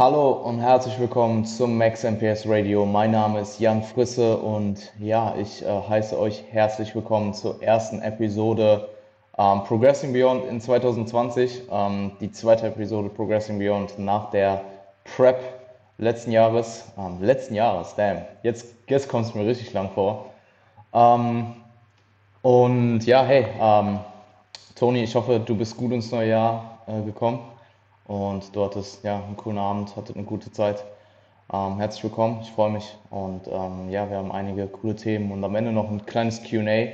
Hallo und herzlich willkommen zum Max MPS Radio. Mein Name ist Jan Frisse und ja, ich äh, heiße euch herzlich willkommen zur ersten Episode ähm, Progressing Beyond in 2020. Ähm, die zweite Episode Progressing Beyond nach der Prep letzten Jahres. Ähm, letzten Jahres, damn. Jetzt, jetzt kommt es mir richtig lang vor. Ähm, und ja, hey, ähm, Toni, ich hoffe, du bist gut ins neue Jahr äh, gekommen und du hattest ja einen coolen Abend, hattet eine gute Zeit. Ähm, herzlich willkommen, ich freue mich und ähm, ja, wir haben einige coole Themen und am Ende noch ein kleines QA.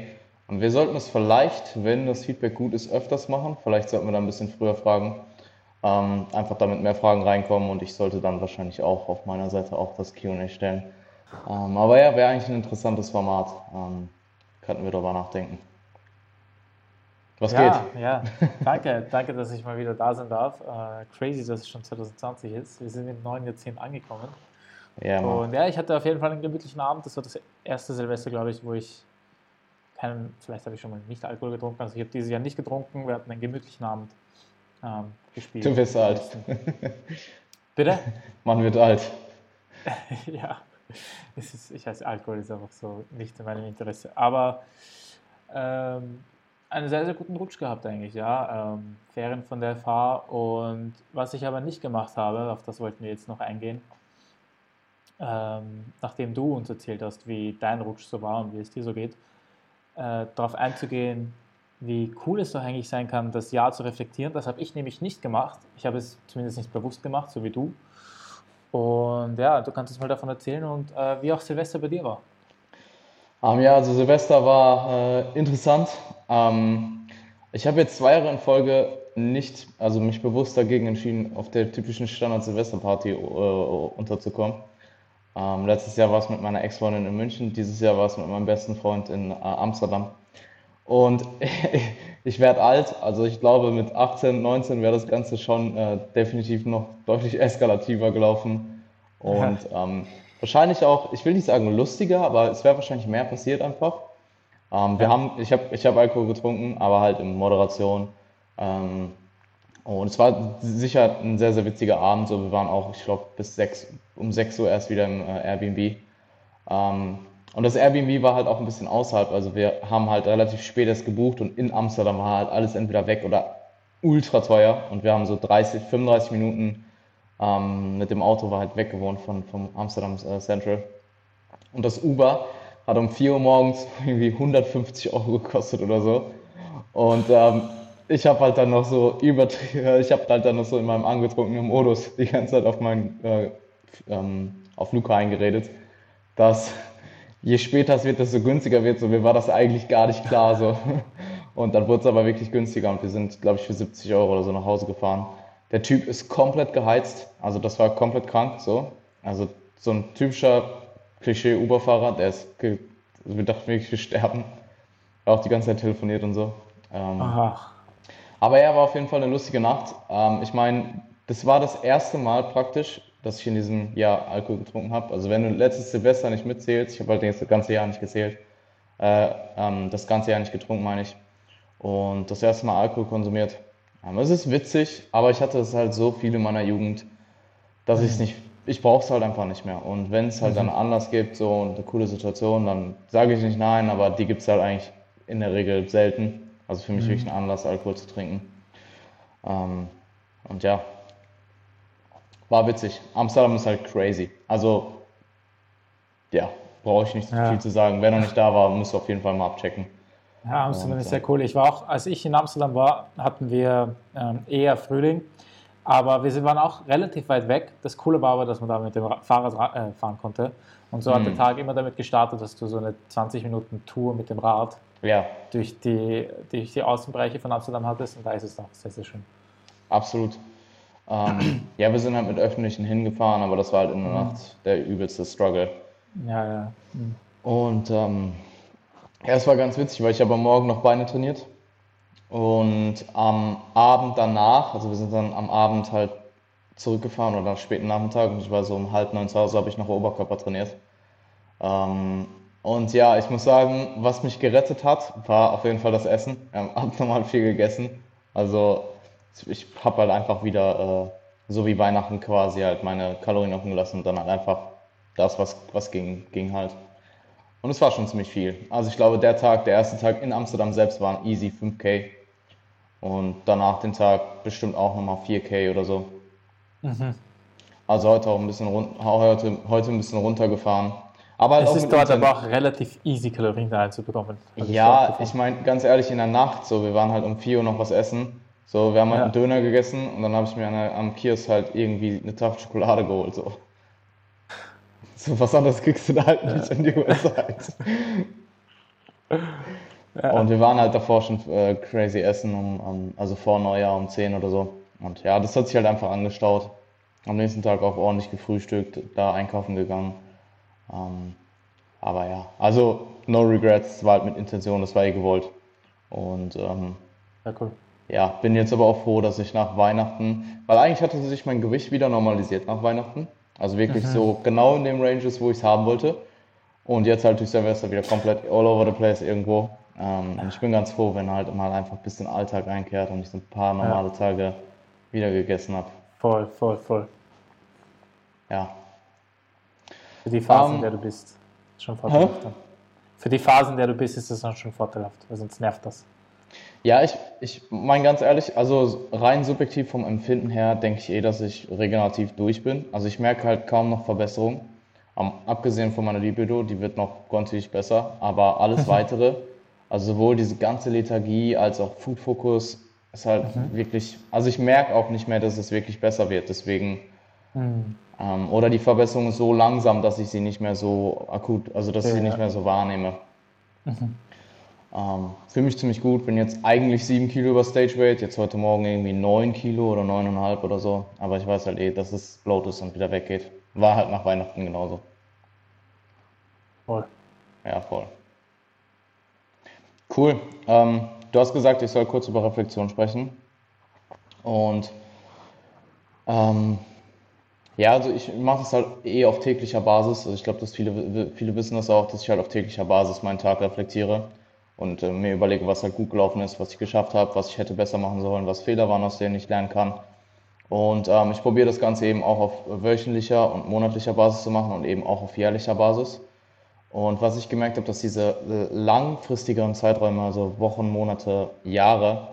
Und wir sollten es vielleicht, wenn das Feedback gut ist, öfters machen. Vielleicht sollten wir da ein bisschen früher fragen. Ähm, einfach damit mehr Fragen reinkommen und ich sollte dann wahrscheinlich auch auf meiner Seite auch das QA stellen. Ähm, aber ja, wäre eigentlich ein interessantes Format. Ähm, könnten wir darüber nachdenken. Was ja, geht? Ja, danke, danke, dass ich mal wieder da sein darf. Uh, crazy, dass es schon 2020 ist. Wir sind im neuen Jahrzehnt angekommen. Ja, und ja, ich hatte auf jeden Fall einen gemütlichen Abend. Das war das erste Silvester, glaube ich, wo ich keinen, vielleicht habe ich schon mal nicht Alkohol getrunken. Also ich habe dieses Jahr nicht getrunken. Wir hatten einen gemütlichen Abend ähm, gespielt. Du bist alt. Bitte? Man wird alt. ja, ist, ich weiß, Alkohol ist einfach so nicht in meinem Interesse. Aber ähm, einen sehr, sehr guten Rutsch gehabt eigentlich, ja. Ähm, Ferien von der FH und was ich aber nicht gemacht habe, auf das wollten wir jetzt noch eingehen, ähm, nachdem du uns erzählt hast, wie dein Rutsch so war und wie es dir so geht, äh, darauf einzugehen, wie cool es doch eigentlich sein kann, das Jahr zu reflektieren. Das habe ich nämlich nicht gemacht. Ich habe es zumindest nicht bewusst gemacht, so wie du. Und ja, du kannst uns mal davon erzählen und äh, wie auch Silvester bei dir war. Um, ja, also Silvester war äh, interessant. Ähm, ich habe jetzt zwei Jahre in Folge nicht, also mich bewusst dagegen entschieden, auf der typischen Standard-Silvester-Party äh, unterzukommen. Ähm, letztes Jahr war es mit meiner Ex-Freundin in München, dieses Jahr war es mit meinem besten Freund in äh, Amsterdam. Und ich werde alt, also ich glaube mit 18, 19 wäre das Ganze schon äh, definitiv noch deutlich eskalativer gelaufen. Und ähm, wahrscheinlich auch, ich will nicht sagen lustiger, aber es wäre wahrscheinlich mehr passiert einfach. Ähm, wir haben, ich habe ich hab Alkohol getrunken, aber halt in Moderation. Ähm, und es war sicher ein sehr, sehr witziger Abend. So, wir waren auch, ich glaube, bis sechs, um 6 Uhr erst wieder im äh, Airbnb. Ähm, und das Airbnb war halt auch ein bisschen außerhalb. Also wir haben halt relativ spät erst gebucht und in Amsterdam war halt alles entweder weg oder ultra teuer. Und wir haben so 30, 35 Minuten ähm, mit dem Auto war halt weggewohnt von, vom Amsterdam äh, Central. Und das Uber hat um 4 Uhr morgens irgendwie 150 Euro gekostet oder so. Und ähm, ich habe halt dann noch so übertrieben, ich habe halt dann noch so in meinem angetrunkenen Modus die ganze Zeit auf meinen, äh, ähm, auf Luca eingeredet, dass je später es wird, desto günstiger wird. So, mir war das eigentlich gar nicht klar. So. Und dann wurde es aber wirklich günstiger und wir sind, glaube ich, für 70 Euro oder so nach Hause gefahren. Der Typ ist komplett geheizt, also das war komplett krank so. Also so ein typischer Klischee-Uber-Fahrer, der ist, also wir dachten wirklich, wir sterben. Auch die ganze Zeit telefoniert und so. Ähm, Aha. Aber ja, war auf jeden Fall eine lustige Nacht. Ähm, ich meine, das war das erste Mal praktisch, dass ich in diesem Jahr Alkohol getrunken habe. Also wenn du letztes Silvester nicht mitzählst, ich habe halt das ganze Jahr nicht gezählt, äh, ähm, das ganze Jahr nicht getrunken, meine ich. Und das erste Mal Alkohol konsumiert. Es ist witzig, aber ich hatte es halt so viel in meiner Jugend, dass ich es nicht ich brauche es halt einfach nicht mehr. Und wenn es halt mhm. dann Anlass gibt, so eine coole Situation, dann sage ich nicht nein, aber die gibt es halt eigentlich in der Regel selten. Also für mich mhm. wirklich ein Anlass, Alkohol zu trinken. Ähm, und ja, war witzig. Amsterdam ist halt crazy. Also, ja, brauche ich nicht ja. viel zu sagen. Wer noch nicht da war, muss auf jeden Fall mal abchecken. Ja, Amsterdam und, ist sehr cool. Ich war auch, als ich in Amsterdam war, hatten wir ähm, eher Frühling. Aber wir waren auch relativ weit weg. Das Coole war aber, dass man da mit dem Fahrrad äh, fahren konnte. Und so mhm. hat der mhm. Tag immer damit gestartet, dass du so eine 20 Minuten Tour mit dem Rad ja. durch, die, durch die Außenbereiche von Amsterdam hattest. Und da ist es auch sehr, sehr schön. Absolut. Ähm, ja, wir sind halt mit Öffentlichen hingefahren, aber das war halt in der mhm. Nacht der übelste Struggle. Ja, ja. Mhm. Und ähm, ja, es war ganz witzig, weil ich habe am Morgen noch Beine trainiert. Und am Abend danach, also wir sind dann am Abend halt zurückgefahren oder am späten Nachmittag und ich war so um halb neun zu Hause, habe ich noch Oberkörper trainiert. Ähm, und ja, ich muss sagen, was mich gerettet hat, war auf jeden Fall das Essen. Wir haben abnormal viel gegessen. Also ich habe halt einfach wieder so wie Weihnachten quasi halt meine Kalorien offen gelassen und dann halt einfach das, was, was ging, ging halt. Und es war schon ziemlich viel. Also ich glaube, der Tag, der erste Tag in Amsterdam selbst waren easy 5K. Und danach den Tag bestimmt auch nochmal 4K oder so. Mhm. Also heute auch ein bisschen run heute, heute ein bisschen runtergefahren. Aber halt Es ist dort aber auch relativ easy, Kalorien da reinzubekommen. Ich Ja, ich meine, ganz ehrlich, in der Nacht, so, wir waren halt um 4 Uhr noch was essen. So, wir haben halt Ja. einen Döner gegessen und dann habe ich mir der, am Kiosk halt irgendwie eine Tafel Schokolade geholt. So. So was anderes kriegst du da halt nicht in die USA. Ja. Und wir waren halt davor schon äh, crazy essen, um, um, also vor Neujahr um 10 oder so. Und ja, das hat sich halt einfach angestaut. Am nächsten Tag auch ordentlich gefrühstückt, da einkaufen gegangen. Ähm, aber ja, also no regrets, es war halt mit Intention, das war eh gewollt. Und ähm, Ja, cool. ja, bin jetzt aber auch froh, dass ich nach Weihnachten, weil eigentlich hatte sich mein Gewicht wieder normalisiert nach Weihnachten. Also wirklich so genau in dem Ranges, wo ich es haben wollte. Und jetzt halt durch Silvester wieder komplett all over the place irgendwo. Ähm, und ich bin ganz froh, wenn halt mal einfach ein bisschen Alltag einkehrt und ich so ein paar normale Tage wieder gegessen habe. Voll, voll, voll. Ja. Für die Phase, Ähm, in der du bist, ist schon vorteilhaft. dann. Für die Phase, in der du bist, ist das dann schon vorteilhaft, weil sonst nervt das. Ja, ich, ich meine ganz ehrlich, also rein subjektiv vom Empfinden her denke ich eh, dass ich regenerativ durch bin. Also ich merke halt kaum noch Verbesserung. Am, abgesehen von meiner Libido, die wird noch kontinuierlich besser, aber alles weitere, also sowohl diese ganze Lethargie als auch Food Focus ist halt wirklich, also ich merke auch nicht mehr, dass es wirklich besser wird. Deswegen, ähm, oder die Verbesserung ist so langsam, dass ich sie nicht mehr so akut, also dass ich sie Ja. nicht mehr so wahrnehme. Ähm, Fühle mich ziemlich gut, bin jetzt eigentlich 7 Kilo über Stage Weight, jetzt heute Morgen irgendwie 9 Kilo oder 9,5 oder so. Aber ich weiß halt eh, dass es float ist und wieder weggeht. War halt nach Weihnachten genauso. Voll. Ja, voll. Cool. Ähm, du hast gesagt, ich soll kurz über Reflexion sprechen. Und ähm, ja, also ich mache das halt eh auf täglicher Basis. Also ich glaube, dass viele, viele wissen das auch, dass ich halt auf täglicher Basis meinen Tag reflektiere und äh, mir überlege, was halt gut gelaufen ist, was ich geschafft habe, was ich hätte besser machen sollen, was Fehler waren, aus denen ich lernen kann. Und ähm, ich probiere das Ganze eben auch auf wöchentlicher und monatlicher Basis zu machen und eben auch auf jährlicher Basis. Und was ich gemerkt habe, dass diese äh, langfristigeren Zeiträume, also Wochen, Monate, Jahre,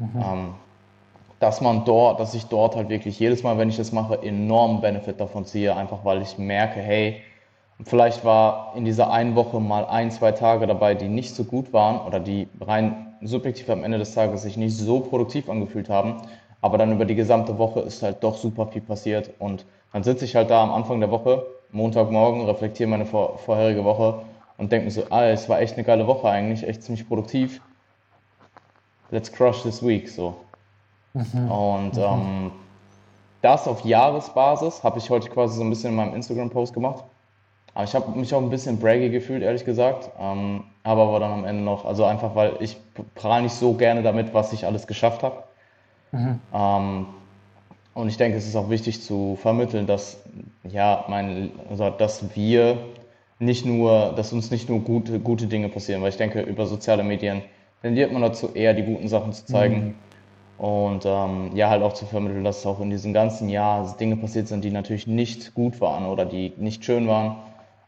ähm, dass man dort, dass ich dort halt wirklich jedes Mal, wenn ich das mache, enormen Benefit davon ziehe, einfach weil ich merke, hey, vielleicht war in dieser einen Woche mal ein, zwei Tage dabei, die nicht so gut waren oder die rein subjektiv am Ende des Tages sich nicht so produktiv angefühlt haben, aber dann über die gesamte Woche ist halt doch super viel passiert und dann sitze ich halt da am Anfang der Woche, Montagmorgen, reflektiere meine vor, vorherige Woche und denke mir so, ah, es war echt eine geile Woche eigentlich, echt ziemlich produktiv. Let's crush this week, so. Und ähm, das auf Jahresbasis habe ich heute quasi so ein bisschen in meinem Instagram-Post gemacht. Aber ich habe mich auch ein bisschen braggy gefühlt, ehrlich gesagt. Ähm, aber dann am Ende noch, also einfach, weil ich prahle nicht so gerne damit, was ich alles geschafft habe. Ähm, und ich denke, es ist auch wichtig zu vermitteln, dass, ja, mein, also, dass wir nicht nur, dass uns nicht nur gute, gute Dinge passieren, weil ich denke, über soziale Medien tendiert man dazu, eher die guten Sachen zu zeigen. Und ähm, ja, halt auch zu vermitteln, dass auch in diesem ganzen Jahr Dinge passiert sind, die natürlich nicht gut waren oder die nicht schön waren.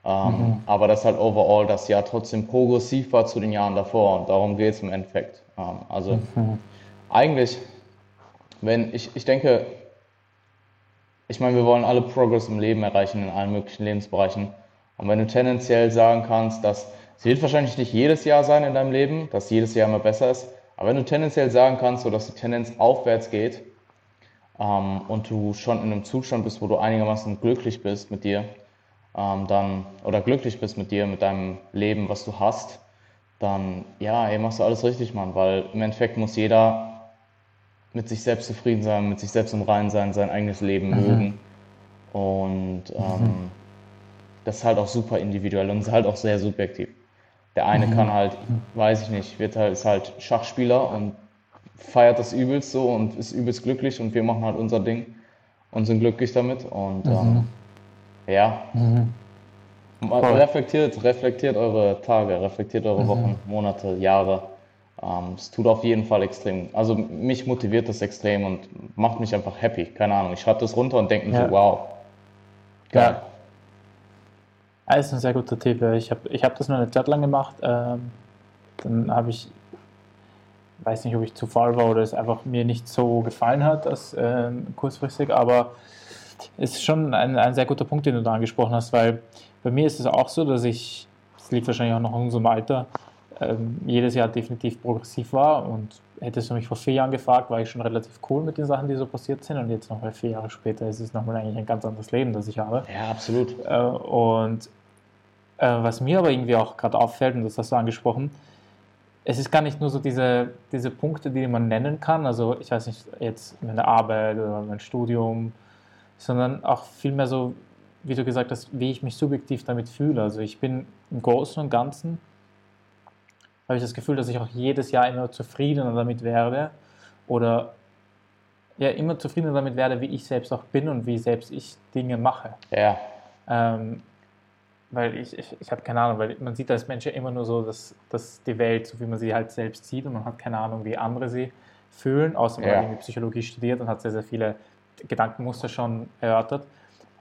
Ähm, Aber dass halt overall das Jahr trotzdem progressiv war zu den Jahren davor. Und darum geht es im Endeffekt. Ähm, also eigentlich, wenn ich, ich denke, ich meine, wir wollen alle Progress im Leben erreichen, in allen möglichen Lebensbereichen. Und wenn du tendenziell sagen kannst, dass es wird wahrscheinlich nicht jedes Jahr sein in deinem Leben, dass jedes Jahr immer besser ist, aber wenn du tendenziell sagen kannst, so dass die Tendenz aufwärts geht ähm, und du schon in einem Zustand bist, wo du einigermaßen glücklich bist mit dir, ähm, dann oder glücklich bist mit dir, mit deinem Leben, was du hast, dann ja, ey, machst du alles richtig, Mann, weil im Endeffekt muss jeder mit sich selbst zufrieden sein, mit sich selbst im Reinen sein, sein eigenes Leben mögen. Und ähm, das ist halt auch super individuell und ist halt auch sehr subjektiv. Der eine kann halt, weiß ich nicht, wird halt, ist halt Schachspieler und feiert das übelst so und ist übelst glücklich und wir machen halt unser Ding und sind glücklich damit. Und ähm, ja, Voll. reflektiert, reflektiert eure Tage, reflektiert eure Wochen, Monate, Jahre. Ähm, es tut auf jeden Fall extrem, also mich motiviert das extrem und macht mich einfach happy. Keine Ahnung, ich schreibe das runter und denke Ja. so, wow, geil. Ja. Ja, ist ein sehr guter Tipp. Ich habe ich hab das nur eine Zeit lang gemacht. Ähm, dann habe ich, weiß nicht, ob ich zu faul war oder es einfach mir nicht so gefallen hat, das ähm, kurzfristig, aber ist schon ein, ein sehr guter Punkt, den du da angesprochen hast, weil bei mir ist es auch so, dass ich, das liegt wahrscheinlich auch noch in unserem Alter, ähm, jedes Jahr definitiv progressiv war und hättest du mich vor vier Jahren gefragt, war ich schon relativ cool mit den Sachen, die so passiert sind und jetzt nochmal vier Jahre später ist es nochmal eigentlich ein ganz anderes Leben, das ich habe. Ja, absolut. Äh, und äh, was mir aber irgendwie auch gerade auffällt, und das hast du angesprochen, es ist gar nicht nur so diese, diese Punkte, die man nennen kann, also ich weiß nicht, jetzt meine Arbeit oder mein Studium, sondern auch vielmehr so, wie du gesagt hast, wie ich mich subjektiv damit fühle. Also ich bin im Großen und Ganzen, habe ich das Gefühl, dass ich auch jedes Jahr immer zufriedener damit werde oder ja, immer zufriedener damit werde, wie ich selbst auch bin und wie selbst ich Dinge mache. Ja, Ähm, weil ich, ich, ich habe keine Ahnung, weil man sieht als Mensch ja immer nur so, dass, dass die Welt, so wie man sie halt selbst sieht und man hat keine Ahnung, wie andere sie fühlen, außer man Ja. hat irgendwie Psychologie studiert und hat sehr, sehr viele Gedankenmuster schon erörtert.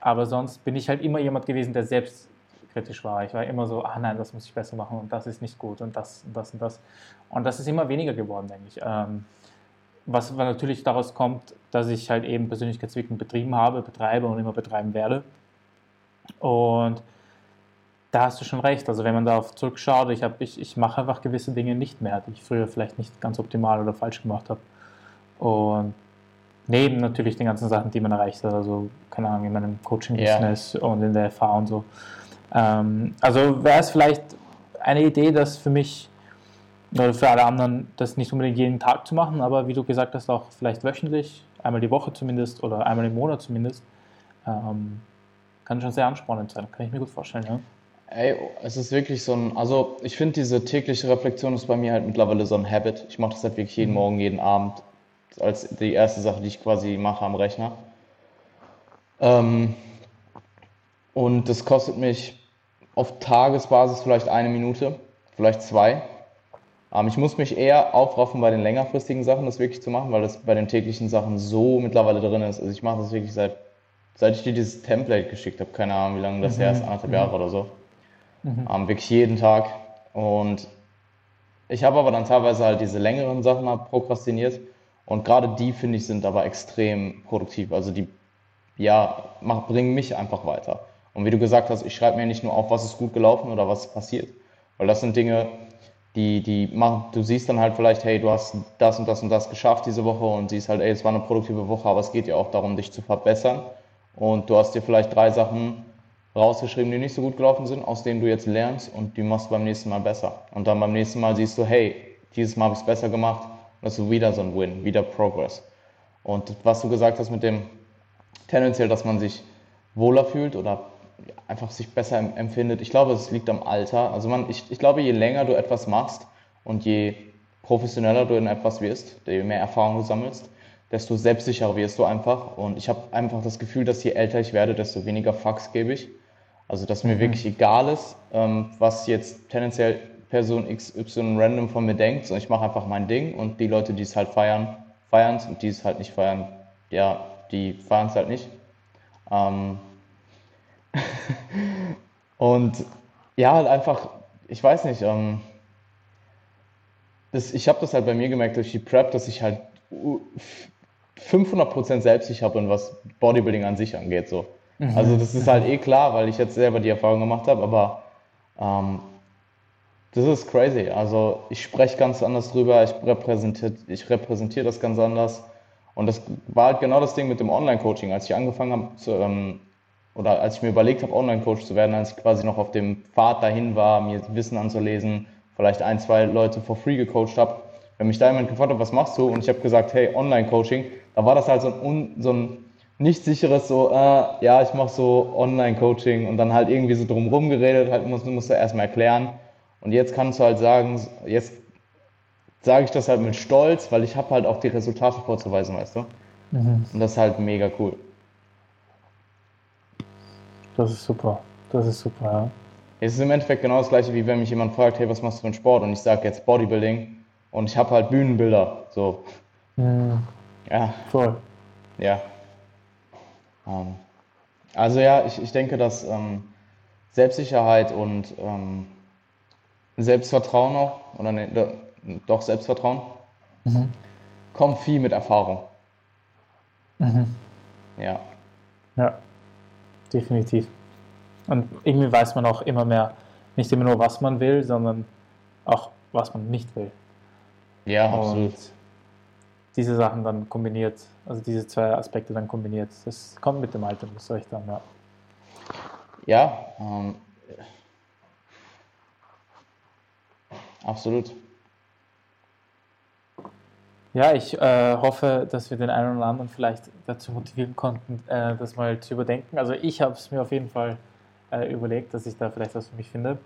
Aber sonst bin ich halt immer jemand gewesen, der selbstkritisch war. Ich war immer so, ah nein, das muss ich besser machen und das ist nicht gut und das und das und das. Und das ist immer weniger geworden, denke ich. Ähm, was natürlich daraus kommt, dass ich halt eben Persönlichkeitsentwicklung betrieben habe, betreibe und immer betreiben werde. Und da hast du schon recht. Also wenn man darauf zurückschaut, ich, ich, ich mache einfach gewisse Dinge nicht mehr, die ich früher vielleicht nicht ganz optimal oder falsch gemacht habe. Und neben natürlich den ganzen Sachen, die man erreicht hat, also keine Ahnung, in meinem Coaching-Business und in der FH und so. Ähm, also wäre es vielleicht eine Idee, das für mich oder für alle anderen, das nicht unbedingt jeden Tag zu machen, aber wie du gesagt hast, auch vielleicht wöchentlich, einmal die Woche zumindest oder einmal im Monat zumindest. Ähm, kann schon sehr anspornend sein, kann ich mir gut vorstellen. Ja? Ey, es ist wirklich so ein, also ich finde diese tägliche Reflexion ist bei mir halt mittlerweile so ein Habit. Ich mache das halt wirklich jeden Morgen, jeden Abend als die erste Sache, die ich quasi mache am Rechner. Ähm, und das kostet mich auf Tagesbasis vielleicht eine Minute, vielleicht zwei. Ähm, ich muss mich eher aufraffen bei den längerfristigen Sachen, das wirklich zu machen, weil das bei den täglichen Sachen so mittlerweile drin ist. Also ich mache das wirklich seit, seit ich dir dieses Template geschickt habe, keine Ahnung, wie lange das her ist, anderthalb Jahre oder so. Ähm, wirklich jeden Tag. Und ich habe aber dann teilweise halt diese längeren Sachen mal prokrastiniert. Und gerade die, finde ich, sind aber extrem produktiv. Also die, ja, mach, bringen mich einfach weiter. Und wie du gesagt hast, ich schreibe mir nicht nur auf, was ist gut gelaufen oder was ist passiert. Weil das sind Dinge, die, die machen, du siehst dann halt vielleicht, hey, du hast das und das und das geschafft diese Woche und siehst halt, ey, es war eine produktive Woche, aber es geht ja auch darum, dich zu verbessern. Und du hast dir vielleicht drei Sachen rausgeschrieben, die nicht so gut gelaufen sind, aus denen du jetzt lernst und die machst du beim nächsten Mal besser. Und dann beim nächsten Mal siehst du, hey, dieses Mal habe ich es besser gemacht. Ist wieder so ein Win, wieder Progress. Und was du gesagt hast mit dem tendenziell, dass man sich wohler fühlt oder einfach sich besser em- empfindet, ich glaube, es liegt am Alter. Also man, ich, ich glaube, je länger du etwas machst und je professioneller du in etwas wirst, je mehr Erfahrung du sammelst, desto selbstsicherer wirst du einfach. Und ich habe einfach das Gefühl, dass je älter ich werde, desto weniger Fucks gebe ich. Also, dass mir wirklich egal ist, ähm, was jetzt tendenziell Person XY random von mir denkt. sondern ich mache einfach mein Ding und die Leute, die es halt feiern, feiern es und die es halt nicht feiern, ja, die feiern es halt nicht. Ähm und ja, halt einfach, ich weiß nicht, ähm, das, ich habe das halt bei mir gemerkt durch die Prep, dass ich halt u- 500% selbstsicher bin, was Bodybuilding an sich angeht. So. Also das ist halt eh klar, weil ich jetzt selber die Erfahrung gemacht habe, aber ähm, das ist crazy. Also ich spreche ganz anders drüber, ich repräsentiere ich repräsentiere das ganz anders. Und das war halt genau das Ding mit dem Online-Coaching. Als ich angefangen habe, zu, ähm, oder als ich mir überlegt habe, Online-Coach zu werden, als ich quasi noch auf dem Pfad dahin war, mir Wissen anzulesen, vielleicht ein, zwei Leute for free gecoacht habe, wenn mich da jemand gefragt hat, was machst du? Und ich habe gesagt, hey, Online-Coaching, da war das halt so ein, so ein nicht sicheres, so, äh, ja, ich mache so Online-Coaching und dann halt irgendwie so drumherum geredet, halt musst, musst du erstmal erklären. Und jetzt kannst du halt sagen, jetzt sage ich das halt mit Stolz, weil ich habe halt auch die Resultate vorzuweisen, weißt du? Und das ist halt mega cool. Das ist super. Das ist super, ja. Es ist im Endeffekt genau das gleiche, wie wenn mich jemand fragt, hey, was machst du für einen Sport? Und ich sage jetzt Bodybuilding. Und ich habe halt Bühnenbilder, so. Mhm. Ja, Voll. ja. Ähm, also ja, ich, ich denke, dass ähm, Selbstsicherheit und ähm, Selbstvertrauen auch, oder ne, do- doch Selbstvertrauen, Mhm. kommt viel mit Erfahrung. Mhm. Ja, Ja, definitiv. Und irgendwie weiß man auch immer mehr, nicht immer nur, was man will, sondern auch, was man nicht will. ja, absolut. Und diese Sachen dann kombiniert, also diese zwei Aspekte dann kombiniert, das kommt mit dem Alter, muss ich dann, ja. Ja, ähm, absolut. Ja, ich äh, hoffe, dass wir den einen oder anderen vielleicht dazu motivieren konnten, äh, das mal zu überdenken. Also ich habe es mir auf jeden Fall äh, überlegt, dass ich da vielleicht was für mich finde.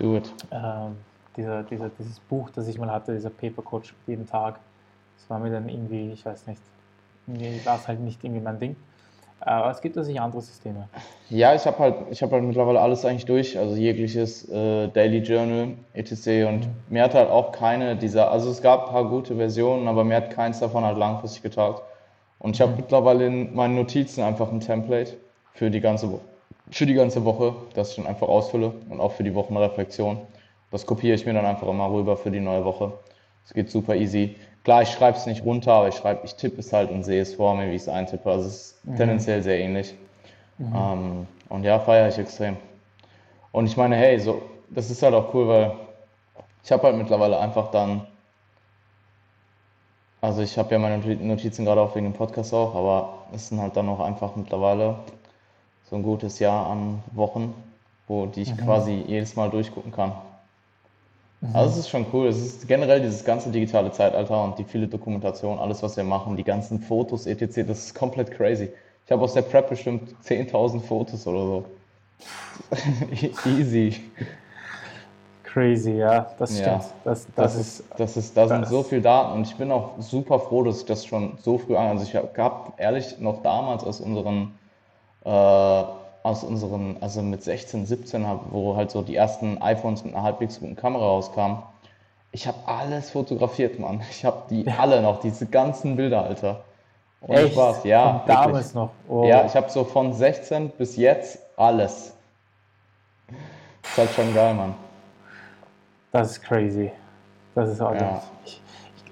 It. Ähm, dieser, dieser, dieses Buch, das ich mal hatte, dieser Paper Coach jeden Tag, das war mir dann irgendwie, ich weiß nicht, war es halt nicht irgendwie mein Ding. Aber es gibt natürlich andere Systeme. Ja, ich habe halt, ich habe halt mittlerweile alles eigentlich durch, also jegliches äh, Daily Journal, etc. Und mir hat halt auch keine dieser, also es gab ein paar gute Versionen, aber mir hat keins davon halt langfristig getaugt. Und ich habe mittlerweile in meinen Notizen einfach ein Template für die ganze Woche, für die ganze Woche, das ich dann einfach ausfülle und auch für die Wochenreflexion. Das kopiere ich mir dann einfach immer rüber für die neue Woche. Es geht super easy. Klar, ich schreibe es nicht runter, aber ich schreibe, ich tippe es halt und sehe es vor mir, wie ich es eintippe. Also es ist tendenziell sehr ähnlich. Ähm, und ja, feiere ich extrem. Und ich meine, hey, so, das ist halt auch cool, weil ich habe halt mittlerweile einfach dann, also ich habe ja meine Noti- Notizen gerade auch wegen dem Podcast auch, aber es sind halt dann auch einfach mittlerweile so ein gutes Jahr an Wochen, wo die ich quasi jedes Mal durchgucken kann. Also es ist schon cool. Es ist generell dieses ganze digitale Zeitalter und die viele Dokumentation, alles was wir machen, die ganzen Fotos etc., das ist komplett crazy. Ich habe aus der Prep bestimmt 10.000 Fotos oder so. Easy. Crazy, ja, das Ja, stimmt. Das, das, Das ist, das ist, da sind so viele Daten und ich bin auch super froh, dass ich das schon so früh an. Also ich habe ehrlich noch damals aus unseren, äh, aus unseren, also mit 16, 17, hab, wo halt so die ersten iPhones mit einer halbwegs guten Kamera rauskamen. Ich habe alles fotografiert, Mann. Ich habe die alle noch, diese ganzen Bilder, Alter. Ohne echt Spaß, ja. von damals noch. Oh. Ja, ich habe so von 16 bis jetzt alles. Ist halt schon geil, Mann. Das ist crazy. Das ist auch Ja. ich,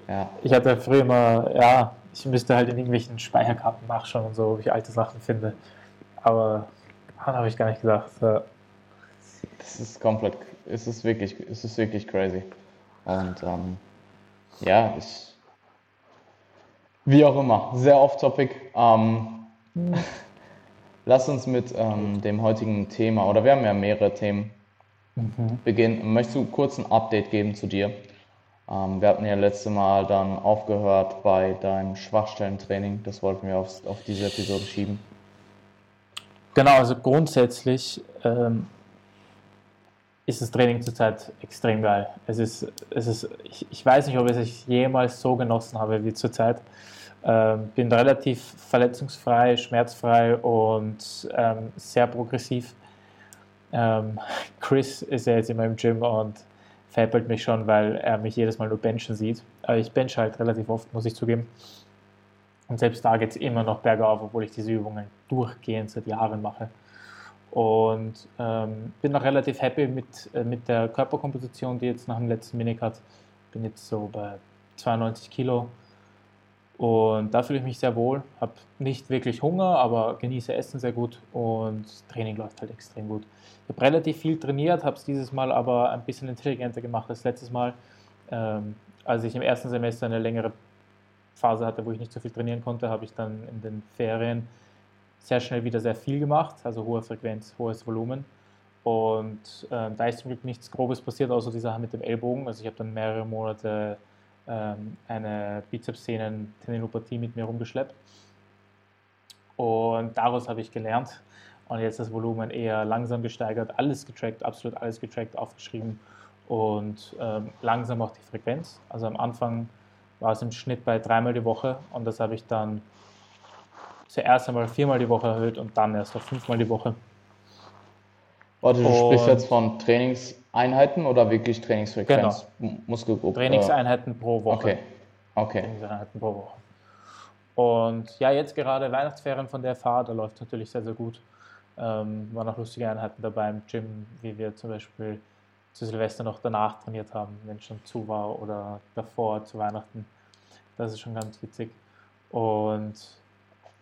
Ja. ich hatte früher immer, ja, ich müsste halt in irgendwelchen Speicherkarten nachschauen und so, ob ich alte Sachen finde. Aber daran habe ich gar nicht gedacht. Ja. Das ist komplett, es ist wirklich, es ist wirklich crazy. Und ähm, ja, ich, wie auch immer, sehr off-topic. Ähm, lass uns mit ähm, dem heutigen Thema, oder wir haben ja mehrere Themen, beginnen. Möchtest du kurz ein Update geben zu dir? Ähm, wir hatten ja letzte Mal dann aufgehört bei deinem Schwachstellentraining. Das wollten wir auf, auf diese Episode schieben. Genau, also grundsätzlich ähm, ist das Training zurzeit extrem geil. Es ist, es ist, ich, ich weiß nicht, ob ich es jemals so genossen habe wie zurzeit. Ähm, bin relativ verletzungsfrei, schmerzfrei und ähm, sehr progressiv. Ähm, Chris ist ja jetzt immer im Gym und veräppelt mich schon, weil er mich jedes Mal nur benchen sieht. Aber ich bench halt relativ oft, muss ich zugeben. Und selbst da geht es immer noch bergauf, obwohl ich diese Übungen durchgehend seit Jahren mache. Und ähm, bin noch relativ happy mit, äh, mit der Körperkomposition, die jetzt nach dem letzten Minicut. Bin jetzt so bei 92 Kilo. Und da fühle ich mich sehr wohl. Habe nicht wirklich Hunger, aber genieße Essen sehr gut und Training läuft halt extrem gut. Ich habe relativ viel trainiert, habe es dieses Mal aber ein bisschen intelligenter gemacht als letztes Mal. Ähm, als ich im ersten Semester eine längere Phase hatte, wo ich nicht so viel trainieren konnte, habe ich dann in den Ferien sehr schnell wieder sehr viel gemacht, also hohe Frequenz, hohes Volumen. Und ähm, da ist zum Glück nichts Grobes passiert, außer die Sache mit dem Ellbogen. Also ich habe dann mehrere Monate ähm, eine Bizepssehnen-Tendinopathie mit mir rumgeschleppt. Und daraus habe ich gelernt und jetzt das Volumen eher langsam gesteigert, alles getrackt, absolut alles getrackt, aufgeschrieben und ähm, langsam auch die Frequenz. Also am Anfang war es im Schnitt bei dreimal die Woche und das habe ich dann zuerst einmal viermal die Woche erhöht und dann erst auf fünfmal die Woche. Warte, du sprichst Und- jetzt von Trainingseinheiten oder wirklich Trainingsfrequenz? Genau. Muskelgruppe? Trainingseinheiten pro Woche. Okay. okay. Trainingseinheiten pro Woche. Und ja, jetzt gerade Weihnachtsferien von der Fahrt, da läuft natürlich sehr, sehr gut. Ähm, waren auch lustige Einheiten dabei im Gym, wie wir zum Beispiel zu Silvester noch danach trainiert haben, wenn es schon zu war oder davor zu Weihnachten. Das ist schon ganz witzig. Und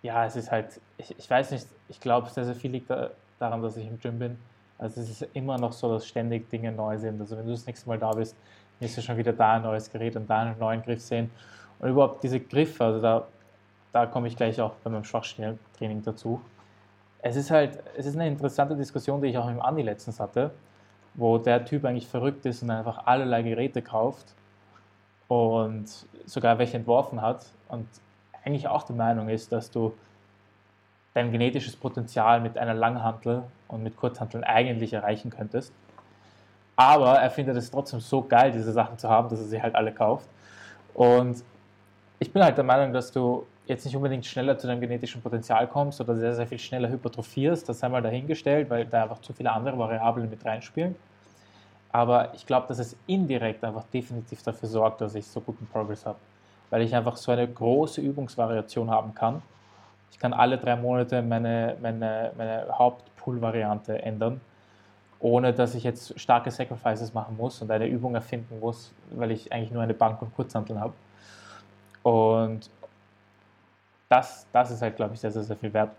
ja, es ist halt, ich, ich weiß nicht, ich glaube, sehr, sehr viel liegt da, daran, dass ich im Gym bin. Also es ist immer noch so, dass ständig Dinge neu sind. Also wenn du das nächste Mal da bist, wirst du schon wieder da ein neues Gerät und da einen neuen Griff sehen. Und überhaupt diese Griffe, also da, da komme ich gleich auch bei meinem Schwachstellentraining dazu. Es ist halt, es ist eine interessante Diskussion, die ich auch mit Andi letztens hatte, wo der Typ eigentlich verrückt ist und einfach allerlei Geräte kauft und sogar welche entworfen hat und eigentlich auch der Meinung ist, dass du dein genetisches Potenzial mit einer Langhantel und mit Kurzhanteln eigentlich erreichen könntest. Aber er findet es trotzdem so geil, diese Sachen zu haben, dass er sie halt alle kauft. Und ich bin halt der Meinung, dass du jetzt nicht unbedingt schneller zu deinem genetischen Potenzial kommst oder sehr, sehr viel schneller hypertrophierst. Das sei mal dahingestellt, weil da einfach zu viele andere Variablen mit reinspielen. Aber ich glaube, dass es indirekt einfach definitiv dafür sorgt, dass ich so guten Progress habe. Weil ich einfach so eine große Übungsvariation haben kann. Ich kann alle drei Monate meine, meine, meine Hauptpool-Variante ändern, ohne dass ich jetzt starke Sacrifices machen muss und eine Übung erfinden muss, weil ich eigentlich nur eine Bank und Kurzhanteln habe. Und das, das ist halt, glaube ich, sehr, sehr, sehr viel wert.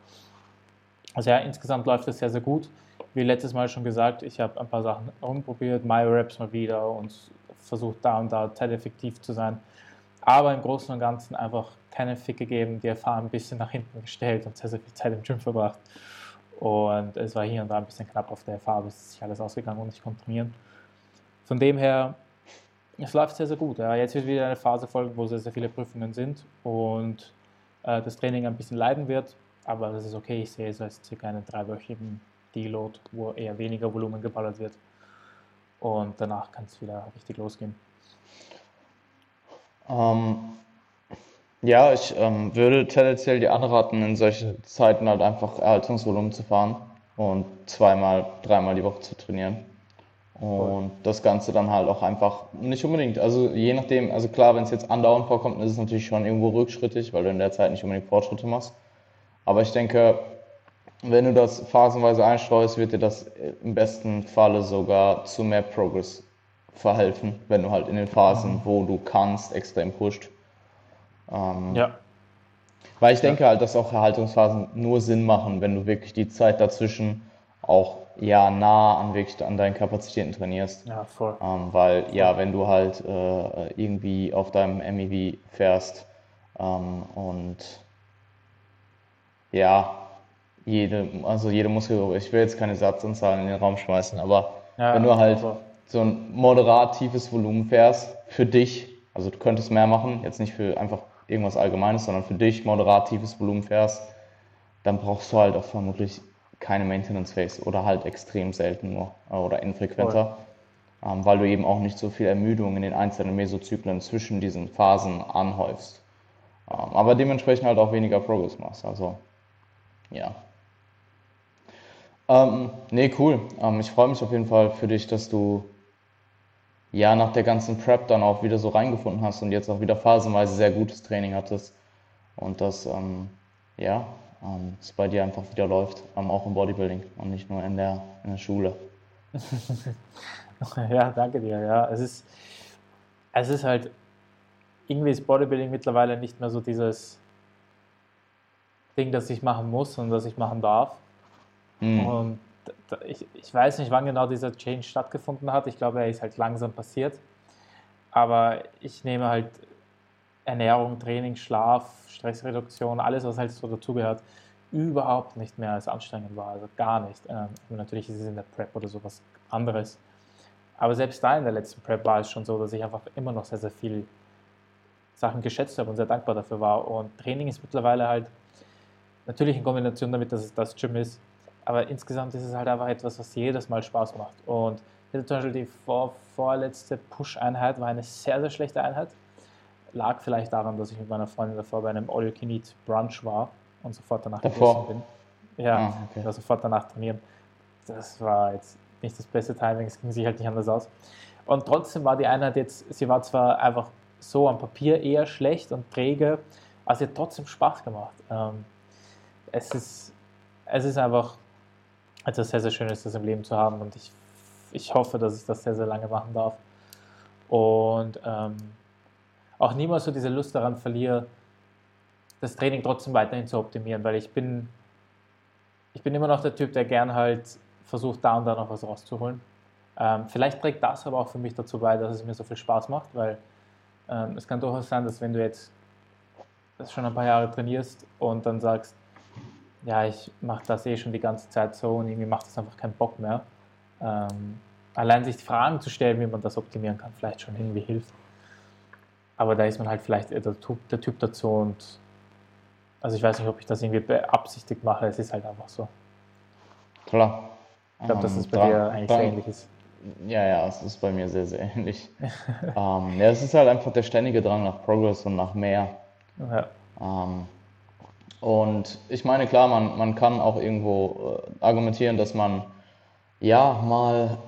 Also ja, insgesamt läuft es sehr, sehr gut wie letztes Mal schon gesagt, ich habe ein paar Sachen rumprobiert, MyRaps mal wieder und versucht da und da zeiteffektiv zu sein. Aber im Großen und Ganzen einfach keinen Fick gegeben, die Erfahrung ein bisschen nach hinten gestellt und sehr, sehr viel Zeit im Gym verbracht. Und es war hier und da ein bisschen knapp auf der Erfahrung, bis ist sich alles ausgegangen und ich konnte trainieren. Von dem her, es läuft sehr, sehr gut. Ja. Jetzt wird wieder eine Phase folgen, wo sehr, sehr viele Prüfungen sind und äh, das Training ein bisschen leiden wird. Aber das ist okay. Ich sehe es als circa einen dreiwöchigen Deload, wo eher weniger Volumen geballert wird. Und danach kann es wieder richtig losgehen. Ähm, ja, ich ähm, würde tendenziell die anraten, in solchen Zeiten halt einfach Erhaltungsvolumen zu fahren und zweimal, dreimal die Woche zu trainieren. Und das Ganze dann halt auch einfach nicht unbedingt, also je nachdem, also klar, wenn es jetzt andauernd vorkommt, ist es natürlich schon irgendwo rückschrittig, weil du in der Zeit nicht unbedingt Fortschritte machst. Aber ich denke, wenn du das phasenweise einstreust, wird dir das im besten Falle sogar zu mehr Progress verhelfen, wenn du halt in den Phasen, wo du kannst, extrem pusht. Ähm, ja. Weil ich denke ja. halt, dass auch Erhaltungsphasen nur Sinn machen, wenn du wirklich die Zeit dazwischen auch ja nah an wirklich an deinen Kapazitäten trainierst. Ja, voll. Ähm, weil voll. ja, wenn du halt äh, irgendwie auf deinem MEV fährst ähm, und ja, jede, also jede Muskelgruppe, ich will jetzt keine Satzanzahlen in den Raum schmeißen, aber ja, wenn du halt super. So ein moderat tiefes Volumen fährst, für dich, also du könntest mehr machen, jetzt nicht für einfach irgendwas Allgemeines, sondern für dich moderat tiefes Volumen fährst, dann brauchst du halt auch vermutlich keine Maintenance Phase oder halt extrem selten nur oder infrequenter, ähm, weil du eben auch nicht so viel Ermüdung in den einzelnen Mesozyklen zwischen diesen Phasen anhäufst. Ähm, aber dementsprechend halt auch weniger Progress machst. Also ja. Ähm, nee, cool. Ähm, ich freue mich auf jeden Fall für dich, dass du ja nach der ganzen Prep dann auch wieder so reingefunden hast und jetzt auch wieder phasenweise sehr gutes Training hattest und dass ähm, ja, ähm, es bei dir einfach wieder läuft, ähm, auch im Bodybuilding und nicht nur in der, in der Schule. ja, danke dir. Ja, es ist, es ist halt irgendwie ist Bodybuilding mittlerweile nicht mehr so dieses Ding, das ich machen muss und das ich machen darf, Mhm. Und ich, ich weiß nicht, wann genau dieser Change stattgefunden hat. Ich glaube, er ist halt langsam passiert. Aber ich nehme halt Ernährung, Training, Schlaf, Stressreduktion, alles, was halt so dazugehört, überhaupt nicht mehr als anstrengend war. Also gar nicht. Ähm, natürlich ist es in der Prep oder sowas anderes. Aber selbst da in der letzten Prep war es schon so, dass ich einfach immer noch sehr, sehr viel Sachen geschätzt habe und sehr dankbar dafür war. Und Training ist mittlerweile halt natürlich in Kombination damit, dass es das Gym ist, aber insgesamt ist es halt einfach etwas, was jedes Mal Spaß macht. Und zum Beispiel die vor, vorletzte Push-Einheit war eine sehr, sehr schlechte Einheit. Lag vielleicht daran, dass ich mit meiner Freundin davor bei einem All You Can Eat Brunch war und sofort danach davor. bin. Ja, ah, okay. sofort danach trainieren. Das war jetzt nicht das beste Timing, es ging sich halt nicht anders aus. Und trotzdem war die Einheit jetzt, sie war zwar einfach so am Papier eher schlecht und träge, aber sie hat trotzdem Spaß gemacht. Ähm, es, ist, es ist einfach etwas sehr, sehr Schönes, das im Leben zu haben und ich, ich hoffe, dass ich das sehr, sehr lange machen darf. Und ähm, auch niemals so diese Lust daran verliere, das Training trotzdem weiterhin zu optimieren, weil ich bin, ich bin immer noch der Typ, der gern halt versucht, da und da noch was rauszuholen. Ähm, vielleicht trägt das aber auch für mich dazu bei, dass es mir so viel Spaß macht, weil ähm, es kann durchaus sein, dass wenn du jetzt schon ein paar Jahre trainierst und dann sagst, ja, ich mache das eh schon die ganze Zeit so und irgendwie macht das einfach keinen Bock mehr. Ähm, allein sich die Fragen zu stellen, wie man das optimieren kann, vielleicht schon irgendwie hilft. Aber da ist man halt vielleicht der Typ, der typ dazu und also ich weiß nicht, ob ich das irgendwie beabsichtigt mache, es ist halt einfach so. Klar. Ich glaube, dass es bei dran, dir eigentlich dran, sehr ähnlich ist. Ja, ja, es ist bei mir sehr, sehr ähnlich. ähm, ja, es ist halt einfach der ständige Drang nach Progress und nach mehr. Ja. Ähm, und ich meine, klar, man, man kann auch irgendwo äh, argumentieren, dass man ja mal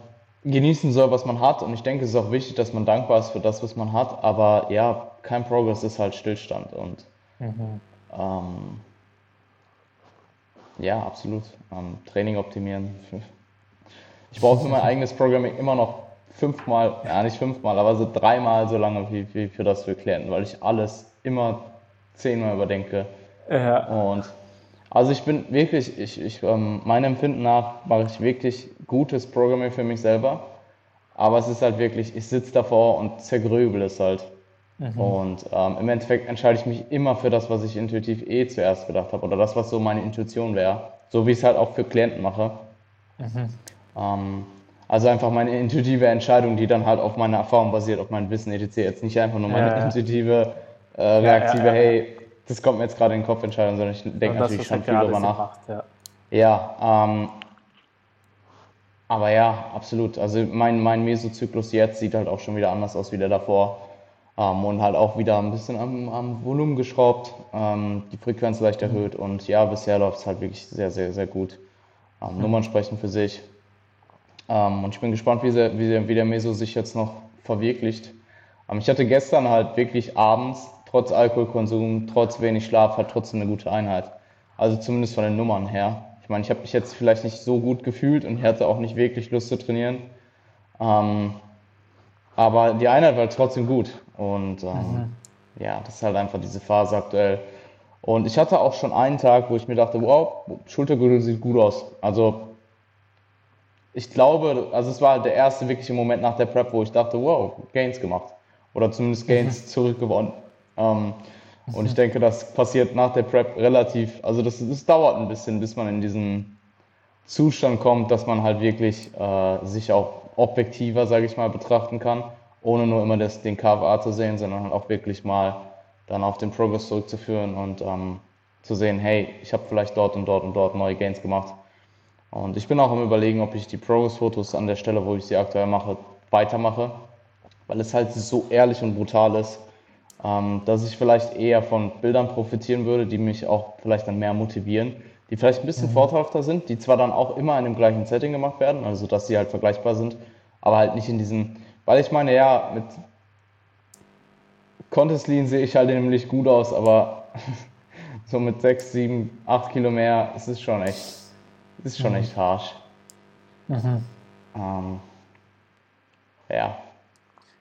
genießen soll, was man hat. Und ich denke, es ist auch wichtig, dass man dankbar ist für das, was man hat. Aber ja, kein Progress ist halt Stillstand. Und mhm. ähm, ja, absolut. Ähm, Training optimieren. Ich brauche für mein eigenes Programming immer noch fünfmal, ja nicht fünfmal, aber so dreimal so lange wie, wie für das für Klienten, weil ich alles immer zehnmal überdenke. Ja. Und also ich bin wirklich, ich, ich, ähm, meinem Empfinden nach mache ich wirklich gutes Programming für mich selber. Aber es ist halt wirklich, ich sitze davor und zergrübel es halt. Mhm. Und ähm, im Endeffekt entscheide ich mich immer für das, was ich intuitiv eh zuerst gedacht habe oder das, was so meine Intuition wäre. So wie ich es halt auch für Klienten mache. Mhm. Ähm, also einfach meine intuitive Entscheidung, die dann halt auf meiner Erfahrung basiert, auf meinem Wissen etc. Jetzt nicht einfach nur meine ja, intuitive, äh, reaktive, ja, ja, hey, das kommt mir jetzt gerade in den Kopf entscheiden, sondern ich denke natürlich schon viel darüber nach. Macht, ja, ja ähm, aber ja, absolut. Also mein, mein Mesozyklus jetzt sieht halt auch schon wieder anders aus wie der davor. Ähm, und halt auch wieder ein bisschen am, am Volumen geschraubt, ähm, die Frequenz leicht mhm. erhöht und ja, bisher läuft es halt wirklich sehr, sehr, sehr gut. Mhm. Nummern sprechen für sich. Ähm, und ich bin gespannt, wie, der, wie, der, wie der Meso sich jetzt noch verwirklicht. Ähm, ich hatte gestern halt wirklich abends trotz Alkoholkonsum, trotz wenig Schlaf, hat trotzdem eine gute Einheit. Also zumindest von den Nummern her. Ich meine, ich habe mich jetzt vielleicht nicht so gut gefühlt und hatte auch nicht wirklich Lust zu trainieren. Ähm, aber die Einheit war trotzdem gut. Und ähm, mhm. ja, das ist halt einfach diese Phase aktuell. Und ich hatte auch schon einen Tag, wo ich mir dachte, wow, Schultergürtel sieht gut aus. Also ich glaube, also es war der erste wirkliche Moment nach der Prep, wo ich dachte, wow, Gains gemacht. Oder zumindest Gains zurückgewonnen. Ähm, und ich denke, das passiert nach der Prep relativ, also das, das dauert ein bisschen, bis man in diesen Zustand kommt, dass man halt wirklich äh, sich auch objektiver, sage ich mal, betrachten kann, ohne nur immer das, den KFA zu sehen, sondern halt auch wirklich mal dann auf den Progress zurückzuführen und ähm, zu sehen, hey, ich habe vielleicht dort und dort und dort neue Gains gemacht. Und ich bin auch am überlegen, ob ich die Progress-Fotos an der Stelle, wo ich sie aktuell mache, weitermache, weil es halt so ehrlich und brutal ist ähm, dass ich vielleicht eher von Bildern profitieren würde, die mich auch vielleicht dann mehr motivieren, die vielleicht ein bisschen mhm. vorteilhafter sind, die zwar dann auch immer in dem gleichen Setting gemacht werden, also dass sie halt vergleichbar sind, aber halt nicht in diesem, weil ich meine, ja, mit Contest Lean sehe ich halt nämlich gut aus, aber so mit 6, 7, 8 Kilo mehr, es ist schon echt, ist schon mhm. echt harsch. Mhm. Ähm, ja.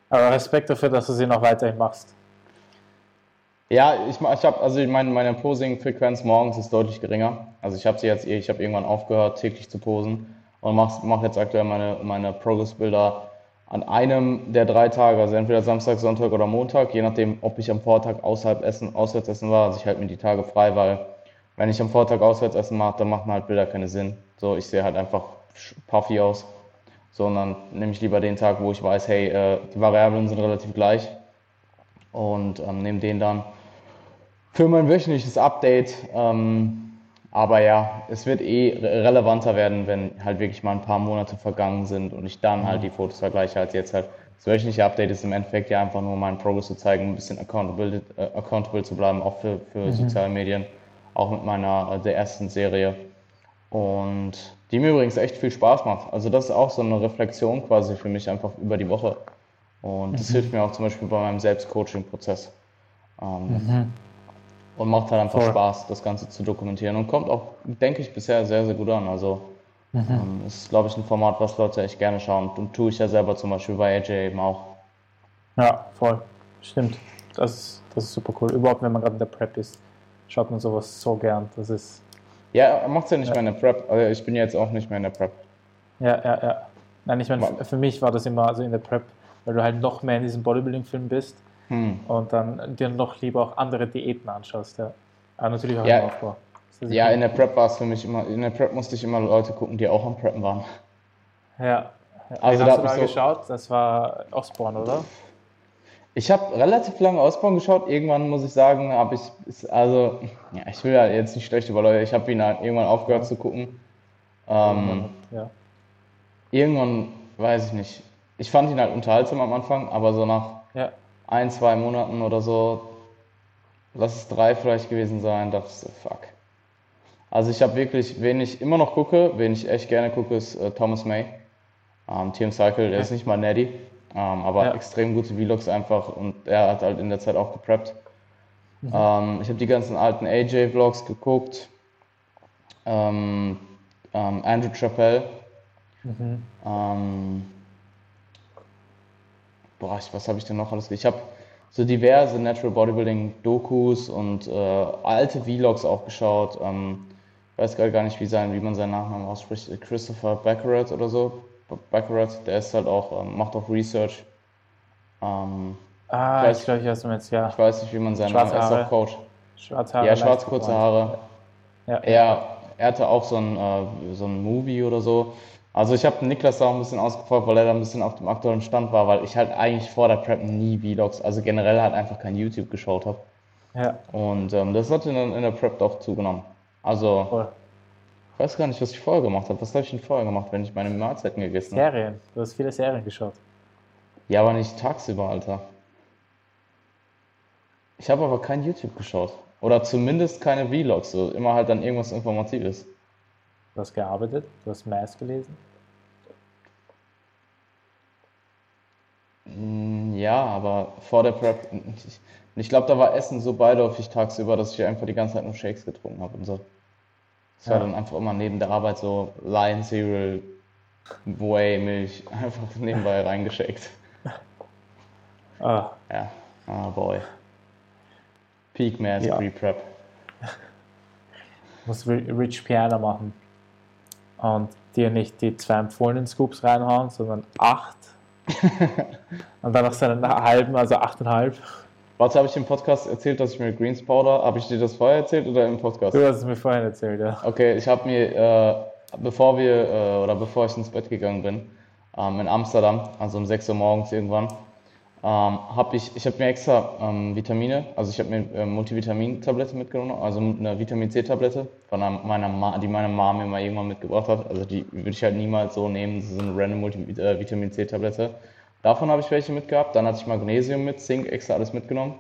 Aber Respekt dafür, dass du sie noch weiterhin machst. Ja, ich, ich habe, also ich meine, meine Posing-Frequenz morgens ist deutlich geringer. Also ich habe sie jetzt, ich habe irgendwann aufgehört, täglich zu posen und mache mach jetzt aktuell meine, meine Progress-Bilder an einem der drei Tage, also entweder Samstag, Sonntag oder Montag, je nachdem, ob ich am Vortag außerhalb essen, auswärts essen war. Also ich halte mir die Tage frei, weil wenn ich am Vortag auswärts essen mache, dann machen halt Bilder keinen Sinn. So, ich sehe halt einfach puffy aus. Sondern nehme ich lieber den Tag, wo ich weiß, hey, äh, die Variablen sind relativ gleich und ähm, nehme den dann für mein wöchentliches Update. Ähm, aber ja, es wird eh relevanter werden, wenn halt wirklich mal ein paar Monate vergangen sind und ich dann halt die Fotos vergleiche, als jetzt halt das wöchentliche Update ist im Endeffekt ja einfach nur meinen Progress zu zeigen, ein bisschen accountable, äh, accountable zu bleiben, auch für, für mhm. soziale Medien, auch mit meiner äh, der ersten Serie. Und die mir übrigens echt viel Spaß macht. Also das ist auch so eine Reflexion quasi für mich einfach über die Woche. Und das hilft mir auch zum Beispiel bei meinem Selbstcoaching-Prozess. Ähm, Und macht halt einfach Voll. Spaß, das Ganze zu dokumentieren. Und kommt auch, denke ich, bisher sehr, sehr gut an. Also ähm, ist, glaube ich, ein Format, was Leute echt gerne schauen. Und tue ich ja selber zum Beispiel bei AJ eben auch. Ja, voll. Stimmt. Das ist, das ist super cool. Überhaupt, wenn man gerade in der Prep ist, schaut man sowas so gern. Das ist, Ja, er macht es ja nicht mehr in der Prep. Also ich bin ja jetzt auch nicht mehr in der Prep. ja, ja, ja. Nein, ich meine, für mich war das immer also in der Prep, weil du halt noch mehr in diesem Bodybuilding-Film bist Hm. und dann dir noch lieber auch andere Diäten anschaust. Ja. Aber natürlich auch Ja. im Aufbau. Ja, in der Prep war es für mich immer, in der Prep musste ich immer Leute gucken, die auch am Preppen waren. ja. Also Wen da hast du da so- geschaut? Das war Osborne, oder? Ich habe relativ lange Ausbau geschaut. Irgendwann muss ich sagen, habe ich, also, ja, ich will ja jetzt nicht schlecht über Leute, ich habe ihn halt irgendwann aufgehört zu gucken. Ähm, ja. irgendwann, weiß ich nicht. Ich fand ihn halt unterhaltsam am Anfang, aber so nach ja. Ein, zwei Monaten oder so, lass es drei vielleicht gewesen sein, dachte ich so, fuck. Also ich habe wirklich, wen ich immer noch gucke, wen ich echt gerne gucke, ist äh, Thomas May. Ähm, Team Cycle, der ist nicht mal Neddy, ähm, aber Ja. extrem gute Vlogs einfach und er hat halt in der Zeit auch gepreppt. Mhm. Ähm, ich habe die ganzen alten AJ-Vlogs geguckt. Ähm, ähm, Andrew Chappelle. Mhm. Boah, ich, was habe ich denn noch alles? Ich habe so diverse Natural Bodybuilding Dokus und äh, alte Vlogs auch geschaut. Ähm, weiß gerade gar nicht, wie, sein, wie man seinen Nachnamen ausspricht. Christopher Baccarat oder so. Baccarat, der ist halt auch, ähm, macht auch Research. Ähm, Ah, weiß- ich glaube, ich weiß, du meinst. Ja. ich weiß nicht, wie man seinen Namen, er ist auch Coach. Schwarze Haare. Ja, schwarz, kurze. Haare. Ja. Er, er hatte auch so ein, äh, so ein Movie oder so. Also ich habe Niklas da auch ein bisschen ausgefragt, weil er da ein bisschen auf dem aktuellen Stand war, weil ich halt eigentlich vor der Prep nie Vlogs, also generell halt einfach kein YouTube geschaut habe. ja, Und ähm, das hat dann in der Prep doch zugenommen. Also voll. ich weiß gar nicht, was ich vorher gemacht habe. Was habe ich denn vorher gemacht, wenn ich meine Mahlzeiten gegessen habe? Serien. Du hast viele Serien geschaut. Ja, aber nicht tagsüber, Alter. Ich habe aber kein YouTube geschaut. Oder zumindest keine Vlogs, so immer halt dann irgendwas Informatives. Du hast gearbeitet, du hast Mass gelesen. Ja, aber vor der Prep, ich, ich glaube, da war Essen so beiläufig tagsüber, dass ich einfach die ganze Zeit nur Shakes getrunken habe und so. Es war Ja. dann einfach immer neben der Arbeit so Lion Cereal, Whey, Milch, einfach nebenbei reingeshakt. Ah, Ja, ah boy. Peak Mass Ja. Pre-Prep. musst Ri- Rich Piana machen. Und dir nicht die zwei empfohlenen Scoops reinhauen, sondern acht. Und dann noch so einen halben, also achteinhalb. Warte, habe ich im Podcast erzählt, dass ich mir Greens Powder, habe ich dir das vorher erzählt oder im Podcast? Du hast es mir vorhin erzählt, ja. Okay, ich habe mir, äh, bevor wir, äh, oder bevor ich ins Bett gegangen bin, ähm, in Amsterdam, also um 6 Uhr morgens irgendwann, ähm, habe ich, ich habe mir extra ähm, Vitamine, also ich habe mir äh, Multivitamin-Tablette mitgenommen, also eine Vitamin C-Tablette, die meine Mama mir mal irgendwann mitgebracht hat. Also die würde ich halt niemals so nehmen, ist eine random äh, Vitamin C-Tablette. Davon habe ich welche mitgehabt, dann hatte ich Magnesium mit, Zink, extra alles mitgenommen.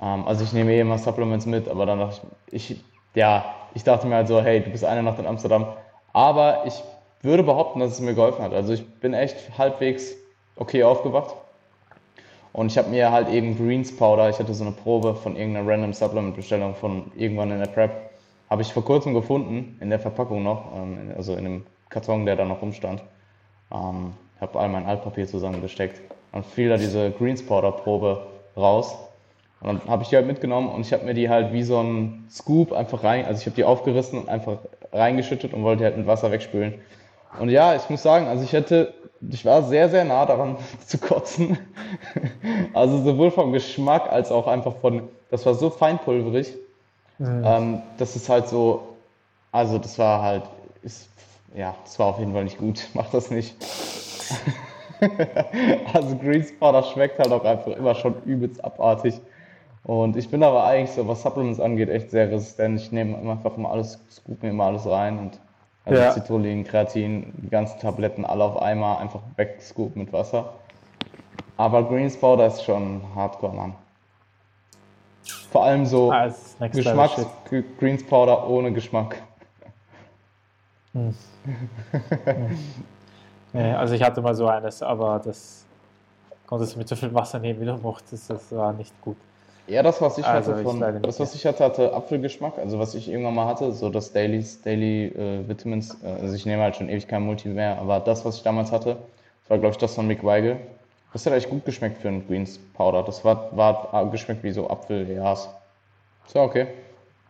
Ähm, also ich nehme eh immer Supplements mit, aber dann dachte ich, ich, ja, ich dachte mir halt so, hey, du bist eine Nacht in Amsterdam. Aber ich würde behaupten, dass es mir geholfen hat. Also ich bin echt halbwegs okay aufgewacht. Und ich habe mir halt eben Greens Powder, ich hatte so eine Probe von irgendeiner random Supplement-Bestellung von irgendwann in der Prep, habe ich vor kurzem gefunden, in der Verpackung noch, ähm, also in dem Karton, der da noch rumstand. Ähm, habe all mein Altpapier zusammengesteckt und fiel da diese Greens Powder Probe raus. Und dann habe ich die halt mitgenommen und ich habe mir die halt wie so ein Scoop einfach rein, also ich habe die aufgerissen und einfach reingeschüttet und wollte die halt mit Wasser wegspülen. Und ja, ich muss sagen, also ich hätte, ich war sehr, sehr nah daran zu kotzen. Also sowohl vom Geschmack als auch einfach von, das war so feinpulverig, ähm, dass es halt so, also das war halt, ist, ja, das war auf jeden Fall nicht gut. Mach das nicht. Also Greens Powder schmeckt halt auch einfach immer schon übelst abartig. Und ich bin aber eigentlich so, was Supplements angeht, echt sehr resistent. Ich nehme einfach immer alles, scoop mir immer alles rein und also Ja. Citrullin, Kreatin, die ganzen Tabletten alle auf einmal einfach wegscoop mit Wasser. Aber Greens Powder ist schon hardcore, Mann. Vor allem so Ah, es ist Next Level Geschmacks Shit. G- Greens Powder ohne Geschmack. Hm. nee, also ich hatte mal so eines, aber das konntest du mit so viel Wasser nehmen, wie du mochtest. Das war nicht gut. Ja, das, was ich Also hatte, ich von, nicht das, was ich hatte, hatte Apfelgeschmack. Also, was ich irgendwann mal hatte, so das Dailies, Daily äh, Vitamins. Äh, also, ich nehme halt schon ewig kein Multi mehr, aber das, was ich damals hatte, das war, glaube ich, das von Mick Weigel. Das hat echt gut geschmeckt für einen Greens Powder. Das war, war geschmeckt wie so Apfel, ja. So, okay.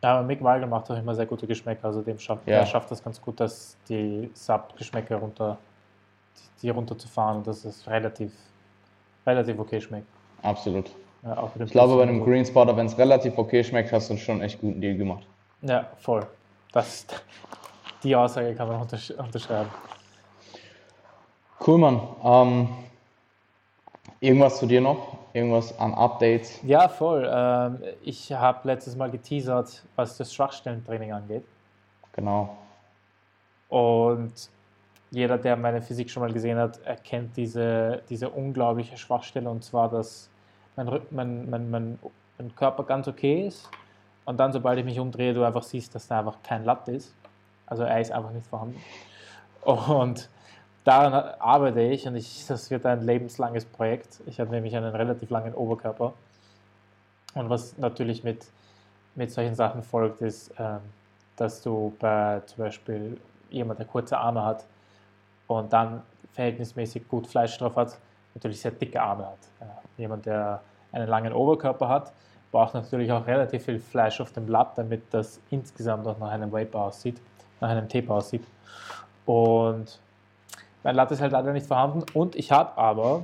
Ja, aber Mick Weigel macht auch immer sehr gute Geschmäcker. Also dem schafft, Ja. der schafft das ganz gut, dass die Sub-Geschmäcker runter, die, die runterzufahren und dass es relativ, relativ okay schmeckt. Absolut. Ja, Ich glaube, bei einem und so. Greens Powder, wenn es relativ okay schmeckt, hast du schon echt guten Deal gemacht. Ja, voll. Das, die Aussage kann man untersch unterschreiben. Cool, Mann. Ähm, irgendwas zu dir noch? Irgendwas an Updates? Ja, voll. Ähm, ich habe letztes Mal geteasert, was das Schwachstellentraining angeht. Genau. Und jeder, der meine Physik schon mal gesehen hat, erkennt diese, diese unglaubliche Schwachstelle und zwar, dass mein, mein, mein, mein, mein Körper ganz okay ist und dann, sobald ich mich umdrehe, du einfach siehst, dass da einfach kein Latt ist. Also er ist einfach nicht vorhanden. Und daran arbeite ich und ich, das wird ein lebenslanges Projekt. Ich habe nämlich einen relativ langen Oberkörper. Und was natürlich mit, mit solchen Sachen folgt, ist, ähm, dass du bei zum Beispiel jemand, der kurze Arme hat und dann verhältnismäßig gut Fleisch drauf hat, natürlich sehr dicke Arme hat. Jemand, der einen langen Oberkörper hat, braucht natürlich auch relativ viel Fleisch auf dem Blatt, damit das insgesamt auch nach einem Vape aussieht, nach einem Tape aussieht. Und mein Latt ist halt leider nicht vorhanden und ich habe aber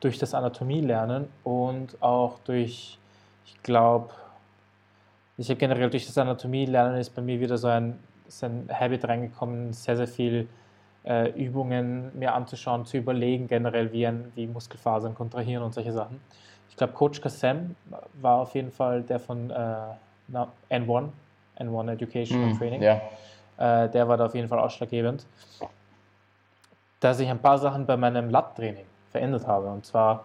durch das Anatomielernen und auch durch, ich glaube, ich habe generell durch das Anatomielernen ist bei mir wieder so ein, ist ein Habit reingekommen, sehr, sehr viel äh, Übungen mir anzuschauen, zu überlegen, generell wie, ein, wie Muskelfasern kontrahieren und solche Sachen. Ich glaube, Coach Kassem war auf jeden Fall der von äh, na, N1, N1 Education and Training. Ja. Äh, der war da auf jeden Fall ausschlaggebend, dass ich ein paar Sachen bei meinem Lat-Training verändert habe. Und zwar,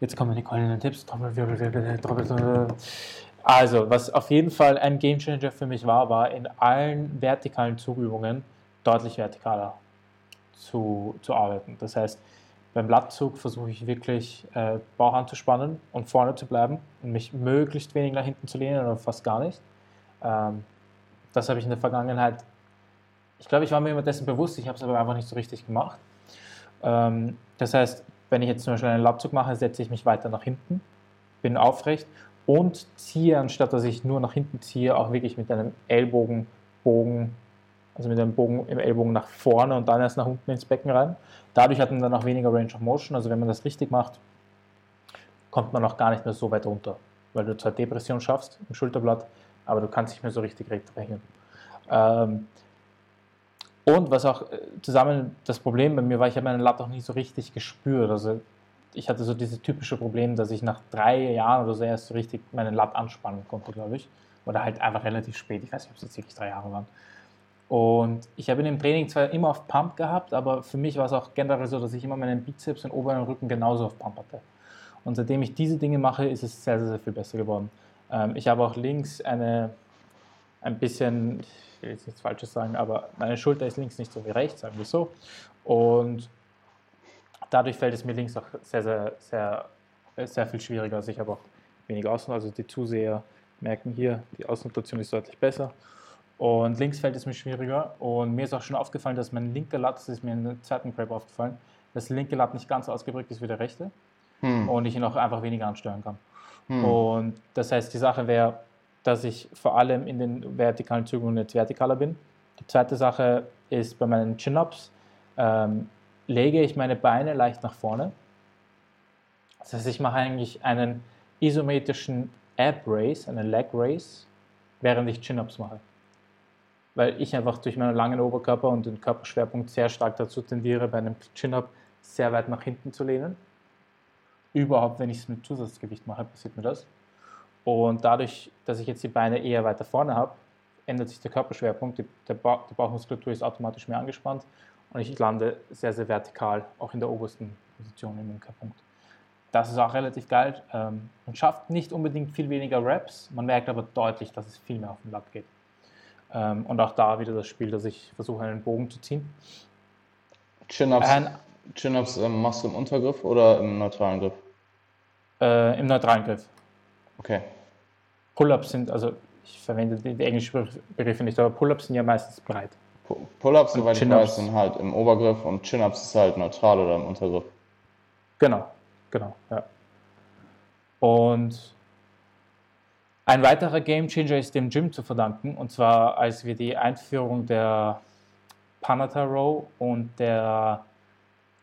jetzt kommen die goldenen Tipps. Trommelwirbel, Trommelwirbel. Also, was auf jeden Fall ein Gamechanger für mich war, war in allen vertikalen Zugübungen deutlich vertikaler zu, zu arbeiten. Das heißt, beim Blattzug versuche ich wirklich äh, Bauch anzuspannen und vorne zu bleiben und mich möglichst wenig nach hinten zu lehnen oder fast gar nicht. Ähm, das habe ich in der Vergangenheit, ich glaube, ich war mir immer dessen bewusst, ich habe es aber einfach nicht so richtig gemacht. Ähm, das heißt, wenn ich jetzt zum Beispiel einen Latzug mache, setze ich mich weiter nach hinten, bin aufrecht und ziehe, anstatt dass ich nur nach hinten ziehe, auch wirklich mit einem Ellbogenbogen, also mit einem Bogen im Ellbogen nach vorne und dann erst nach unten ins Becken rein. Dadurch hat man dann auch weniger Range of Motion. Also wenn man das richtig macht, kommt man auch gar nicht mehr so weit runter, weil du zwar Depression schaffst im Schulterblatt, aber du kannst nicht mehr so richtig rechtfertigen. Ähm, und was auch äh, zusammen das Problem bei mir war, ich habe meinen Latt auch nie so richtig gespürt. Also ich hatte so dieses typische Problem, dass ich nach drei Jahren oder so erst so richtig meinen Latt anspannen konnte, glaube ich. Oder halt einfach relativ spät. Ich weiß nicht, ob es jetzt wirklich drei Jahre waren. Und ich habe in dem Training zwar immer auf Pump gehabt, aber für mich war es auch generell so, dass ich immer meinen Bizeps und oberen Rücken genauso auf Pump hatte. Und seitdem ich diese Dinge mache, ist es sehr, sehr, sehr viel besser geworden. Ähm, ich habe auch links eine, ein bisschen, ich will jetzt nichts Falsches sagen, aber meine Schulter ist links nicht so wie rechts, sagen wir so. Und dadurch fällt es mir links auch sehr, sehr, sehr, sehr viel schwieriger. Also ich habe auch weniger Außen, also die Zuseher merken hier, die Außenrotation ist deutlich besser. Und links fällt es mir schwieriger. Und mir ist auch schon aufgefallen, dass mein linker Latt, das ist mir in der zweiten Prep aufgefallen, dass der linke Latt nicht ganz ausgeprägt ist wie der rechte Hm. und ich ihn auch einfach weniger ansteuern kann. Hm. Und das heißt, die Sache wäre, dass ich vor allem in den vertikalen Zügen jetzt vertikaler bin. Die zweite Sache ist bei meinen Chin-Ups, ähm, lege ich meine Beine leicht nach vorne. Das heißt, ich mache eigentlich einen isometrischen Ab Race, einen Leg Race, während ich Chin-Ups mache. Weil ich einfach durch meinen langen Oberkörper und den Körperschwerpunkt sehr stark dazu tendiere, bei einem Chin-Up sehr weit nach hinten zu lehnen. Überhaupt, wenn ich es mit Zusatzgewicht mache, passiert mir das. Und dadurch, dass ich jetzt die Beine eher weiter vorne habe, ändert sich der Körperschwerpunkt, die, der ba die Bauchmuskulatur ist automatisch mehr angespannt und ich lande sehr, sehr vertikal, auch in der obersten Position im Umkehrpunkt. Das ist auch relativ geil. Ähm, man schafft nicht unbedingt viel weniger Reps, man merkt aber deutlich, dass es viel mehr auf den Latt geht. Ähm, und auch da wieder das Spiel, dass ich versuche, einen Bogen zu ziehen. Chin-Ups Chin ähm, machst du im Untergriff oder im neutralen Griff? Äh, Im neutralen Griff. Okay. Pull-Ups sind, also ich verwende die, die englischen Begriffe nicht, aber Pull-Ups sind ja meistens breit. Pull-Ups, soweit ich weiß, sind halt im Obergriff und Chin-Ups ist halt neutral oder im Untergriff. Genau, genau, ja. Und ein weiterer Gamechanger ist dem Gym zu verdanken, und zwar als wir die Einführung der Panata Row und der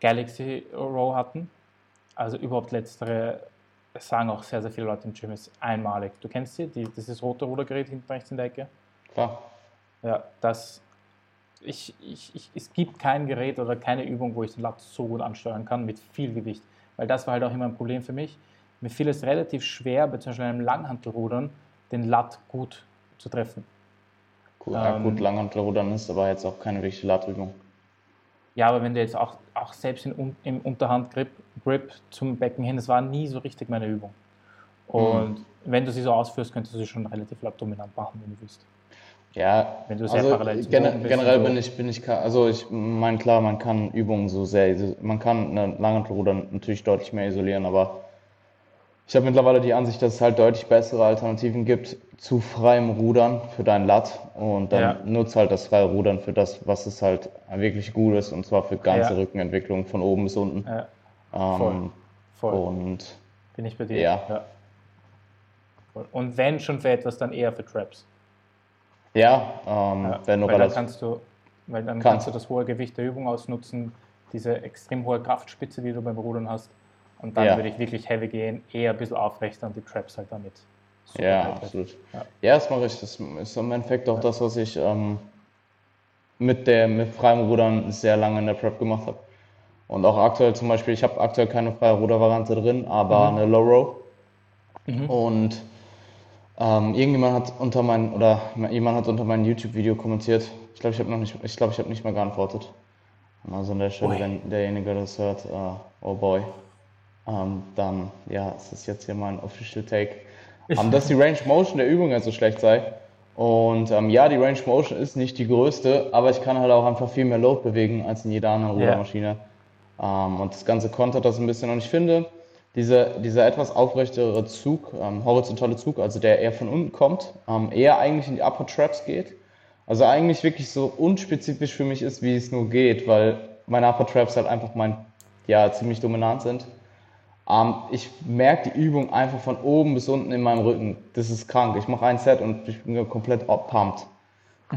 Galaxy Row hatten. Also überhaupt letztere, sagen auch sehr, sehr viele Leute im Gym, ist einmalig. Du kennst sie, die, dieses rote Rudergerät hinten rechts in der Ecke? Klar. Ja, das, ich, ich, ich, es gibt kein Gerät oder keine Übung, wo ich den Lat so gut ansteuern kann mit viel Gewicht. Weil das war halt auch immer ein Problem für mich. Mir fiel es relativ schwer, beziehungsweise einem Langhantelrudern, den Lat gut zu treffen. Ja, ähm, gut, Langhantelrudern ist aber jetzt auch keine wirkliche Latübung. Ja, aber wenn du jetzt auch, auch selbst in, im Unterhandgrip Grip zum Becken hin, das war nie so richtig meine Übung. Und mhm. wenn du sie so ausführst, könntest du sie schon relativ dominant machen, wenn du willst. Ja, wenn du sehr also parallel gen generell bin ich, bin ich, also ich meine klar, man kann Übungen so sehr, man kann eine Langhantelrudern natürlich deutlich mehr isolieren, aber ich habe mittlerweile die Ansicht, dass es halt deutlich bessere Alternativen gibt zu freiem Rudern für dein Latt und dann ja. nutzt halt das freie Rudern für das, was es halt wirklich gut ist und zwar für ganze ja. Rückenentwicklung von oben bis unten. Ja. Ähm, voll. Voll. Und bin ich bei dir. Ja. ja. Und wenn schon für etwas, dann eher für Traps. Ja, ähm, wenn du weil dann kannst du, weil dann kannst. kannst du das hohe Gewicht der Übung ausnutzen, diese extrem hohe Kraftspitze, die du beim Rudern hast und dann ja. würde ich wirklich heavy gehen, eher ein bisschen aufrechter und die Traps halt damit. Ja, absolut. Ja. ja, das mache ich. Das ist im Endeffekt auch ja. das, was ich ähm, mit, der, mit freiem Rudern sehr lange in der Prep gemacht habe. Und auch aktuell zum Beispiel, ich habe aktuell keine freie Rudervariante drin, aber mhm. eine Low Row. Mhm. Und ähm, irgendjemand hat unter mein oder jemand hat unter mein YouTube-Video kommentiert. Ich glaube, ich habe noch nicht, ich glaube, ich habe nicht mal geantwortet. Also an der Stelle, Ui. wenn derjenige das hört, uh, oh boy ähm, dann ja, es ist jetzt hier mein Official Take, ähm, dass die Range Motion der Übung halt so schlecht sei. Und ähm, ja, die Range Motion ist nicht die größte, aber ich kann halt auch einfach viel mehr Load bewegen als in jeder anderen Rudermaschine. Yeah. Ähm, und das Ganze kontert das ein bisschen. Und ich finde, diese, dieser etwas aufrechtere Zug, ähm, horizontale Zug, also der eher von unten kommt, ähm, eher eigentlich in die Upper Traps geht. Also eigentlich wirklich so unspezifisch für mich ist, wie es nur geht, weil meine Upper Traps halt einfach mein, ja, ziemlich dominant sind. Ähm, ich merke die Übung einfach von oben bis unten in meinem Rücken. Das ist krank. Ich mache ein Set und ich bin komplett pumped.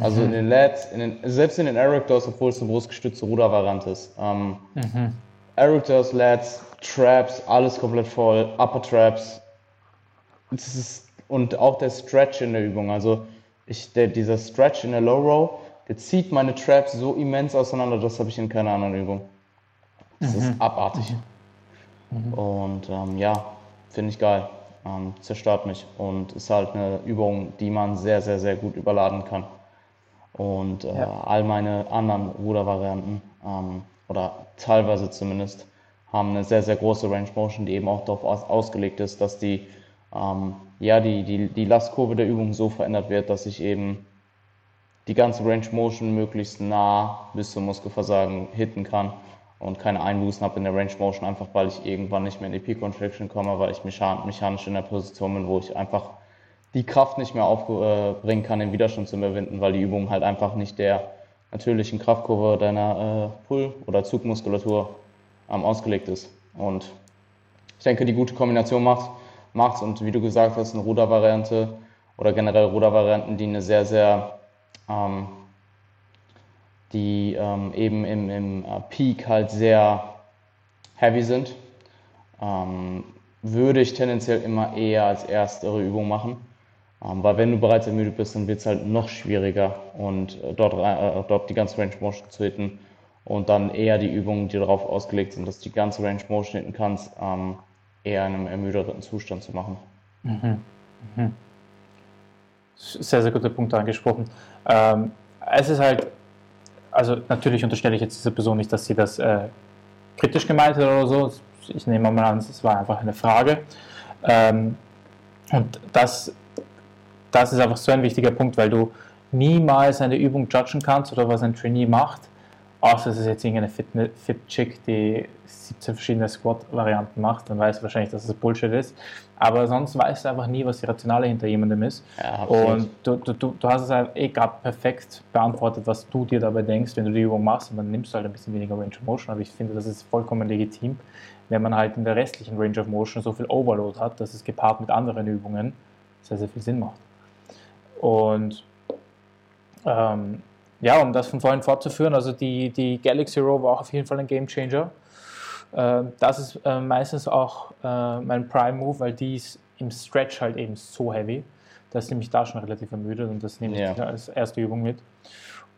Also mhm. in den Lats, in den, selbst in den Erectors, obwohl es eine brustgestützte Rudervariante ist. Ähm, mhm. Erectors, Lats, Traps, alles komplett voll, Upper Traps. Das ist, und auch der Stretch in der Übung. Also ich, der, dieser Stretch in der Low Row, der zieht meine Traps so immens auseinander, das habe ich in keiner anderen Übung. Das mhm. ist abartig. Mhm. Mhm. Und ähm, ja, finde ich geil. Ähm, zerstört mich und ist halt eine Übung, die man sehr, sehr, sehr gut überladen kann. Und äh, ja. all meine anderen Rudervarianten ähm, oder teilweise zumindest haben eine sehr, sehr große Range Motion, die eben auch darauf aus ausgelegt ist, dass die, ähm, ja, die, die, die Lastkurve der Übung so verändert wird, dass ich eben die ganze Range Motion möglichst nah bis zum Muskelversagen hitten kann und keine Einbußen habe in der Range Motion, einfach weil ich irgendwann nicht mehr in die Peak Contraction komme, weil ich mechanisch in der Position bin, wo ich einfach die Kraft nicht mehr aufbringen kann, den Widerstand zu überwinden, weil die Übung halt einfach nicht der natürlichen Kraftkurve deiner äh, Pull- oder Zugmuskulatur ähm, ausgelegt ist. Und ich denke, die gute Kombination macht macht's und wie du gesagt hast, eine Rudervariante oder generell Rudervarianten, die eine sehr, sehr ähm, die ähm, eben im, im äh, Peak halt sehr heavy sind, ähm, würde ich tendenziell immer eher als erstere Übung machen. Ähm, weil wenn du bereits ermüdet bist, dann wird es halt noch schwieriger und äh, dort, äh, dort die ganze Range Motion zu hitten und dann eher die Übungen, die darauf ausgelegt sind, dass du die ganze Range Motion hitten kannst, ähm, eher in einem ermüdeten Zustand zu machen. Mhm. Mhm. Sehr, sehr guter Punkt angesprochen. Ähm, es ist halt also natürlich unterstelle ich jetzt dieser Person nicht, dass sie das äh, kritisch gemeint hat oder so. Ich nehme mal an, es war einfach eine Frage. Ähm, und das, das ist einfach so ein wichtiger Punkt, weil du, niemals eine Übung judgen kannst oder was ein Trainee macht, außer es ist jetzt irgendeine Fit-Chick, die 17 verschiedene Squat-Varianten macht, dann weißt du wahrscheinlich, dass es Bullshit ist. Aber sonst weißt du einfach nie, was die Rationale hinter jemandem ist. Ja, und du, du, du hast es halt eh gerade perfekt beantwortet, was du dir dabei denkst, wenn du die Übung machst und dann nimmst du halt ein bisschen weniger Range of Motion. Aber ich finde, das ist vollkommen legitim, wenn man halt in der restlichen Range of Motion so viel Overload hat, dass es gepaart mit anderen Übungen sehr, sehr viel Sinn macht. Und ähm, ja, um das von vorhin fortzuführen, also die, die Galaxy Row war auch auf jeden Fall ein Game Changer. Äh, das ist äh, meistens auch äh, mein Prime Move, weil die ist im Stretch halt eben so heavy. Das nehme ich da schon relativ ermüdet und das nehme ich als erste Übung mit.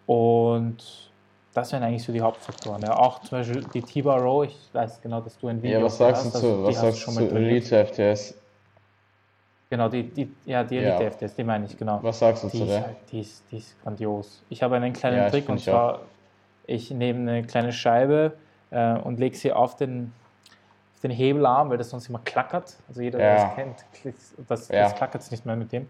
Und das wären eigentlich so die Hauptfaktoren. Ja, auch zum Beispiel die T-Bar Row, ich weiß genau, dass du ein Video hast. Ja, was sagst du zu, also, was sagst du zu Elite FTS? Genau, die, die, ja, die Elite ja. FTS, die meine ich, genau. Was sagst du die zu der? Halt, die, ist, die ist grandios. Ich habe einen kleinen ja, Trick und zwar, auch. ich nehme eine kleine Scheibe äh, und lege sie auf den, auf den Hebelarm, weil das sonst immer klackert. Also jeder, der das kennt, das, das klackert es nicht mehr mit dem.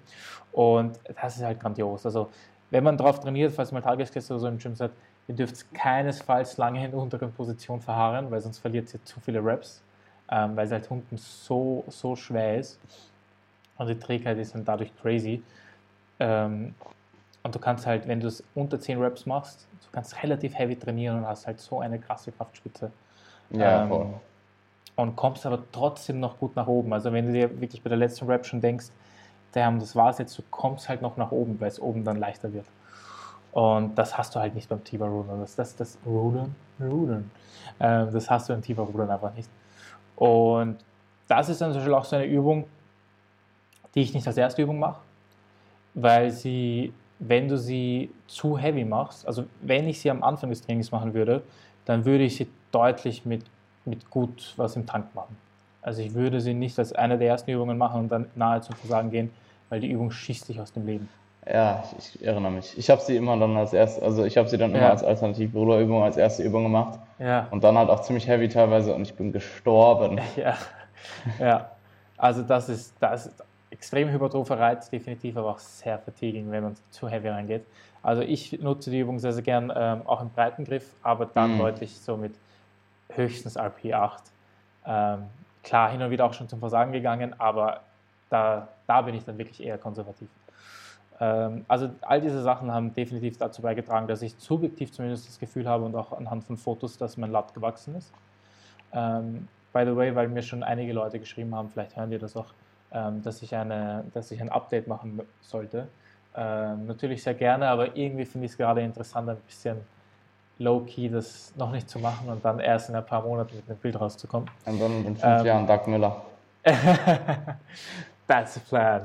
Und das ist halt grandios. Also wenn man darauf trainiert, falls man Tagesgäste oder so im Gym seid, ihr dürft keinesfalls lange in der unteren Position verharren, weil sonst verliert ihr zu viele Reps, ähm, weil es halt unten so, so schwer ist. Und die Trägheit ist dann dadurch crazy. Ähm, und du kannst halt, wenn du es unter 10 Reps machst, du kannst relativ heavy trainieren und hast halt so eine krasse Kraftspitze. Ja, ähm, voll. Und kommst aber trotzdem noch gut nach oben. Also wenn du dir wirklich bei der letzten Rep schon denkst, damn, das war's jetzt, du kommst halt noch nach oben, weil es oben dann leichter wird. Und das hast du halt nicht beim Tiber Rudern. Das, das, das Rudern, Rudern. Ähm, das hast du beim Tiber Rudern einfach nicht. Und das ist dann zum Beispiel auch so eine Übung, die ich nicht als erste Übung mache, weil sie, wenn du sie zu heavy machst, also wenn ich sie am Anfang des Trainings machen würde, dann würde ich sie deutlich mit, mit gut was im Tank machen. Also ich würde sie nicht als eine der ersten Übungen machen und dann nahe zum Versagen gehen, weil die Übung schießt dich aus dem Leben. Ja, ich, ich erinnere mich. Ich habe sie immer dann als erste, also ich habe sie dann immer ja. als Alternativruderübung als erste Übung gemacht. Ja. Und dann halt auch ziemlich heavy teilweise und ich bin gestorben. Ja, ja. Also das ist, das ist extrem hypertropher Reiz, definitiv, aber auch sehr fatiguing, wenn man zu heavy reingeht. Also ich nutze die Übung sehr, sehr gern ähm, auch im Breitengriff, aber dann mm. deutlich so mit höchstens RP8. Ähm, klar, hin und wieder auch schon zum Versagen gegangen, aber da, da bin ich dann wirklich eher konservativ. Ähm, also all diese Sachen haben definitiv dazu beigetragen, dass ich subjektiv zumindest das Gefühl habe und auch anhand von Fotos, dass mein Lat gewachsen ist. Ähm, by the way, weil mir schon einige Leute geschrieben haben, vielleicht hören die das auch, dass, ich eine, dass ich ein Update machen sollte. Ähm, natürlich sehr gerne, aber irgendwie finde ich es gerade interessant, ein bisschen low-key das noch nicht zu machen und dann erst in ein paar Monaten mit einem Bild rauszukommen. Und dann in fünf ähm, Jahren Doug Miller. That's the plan.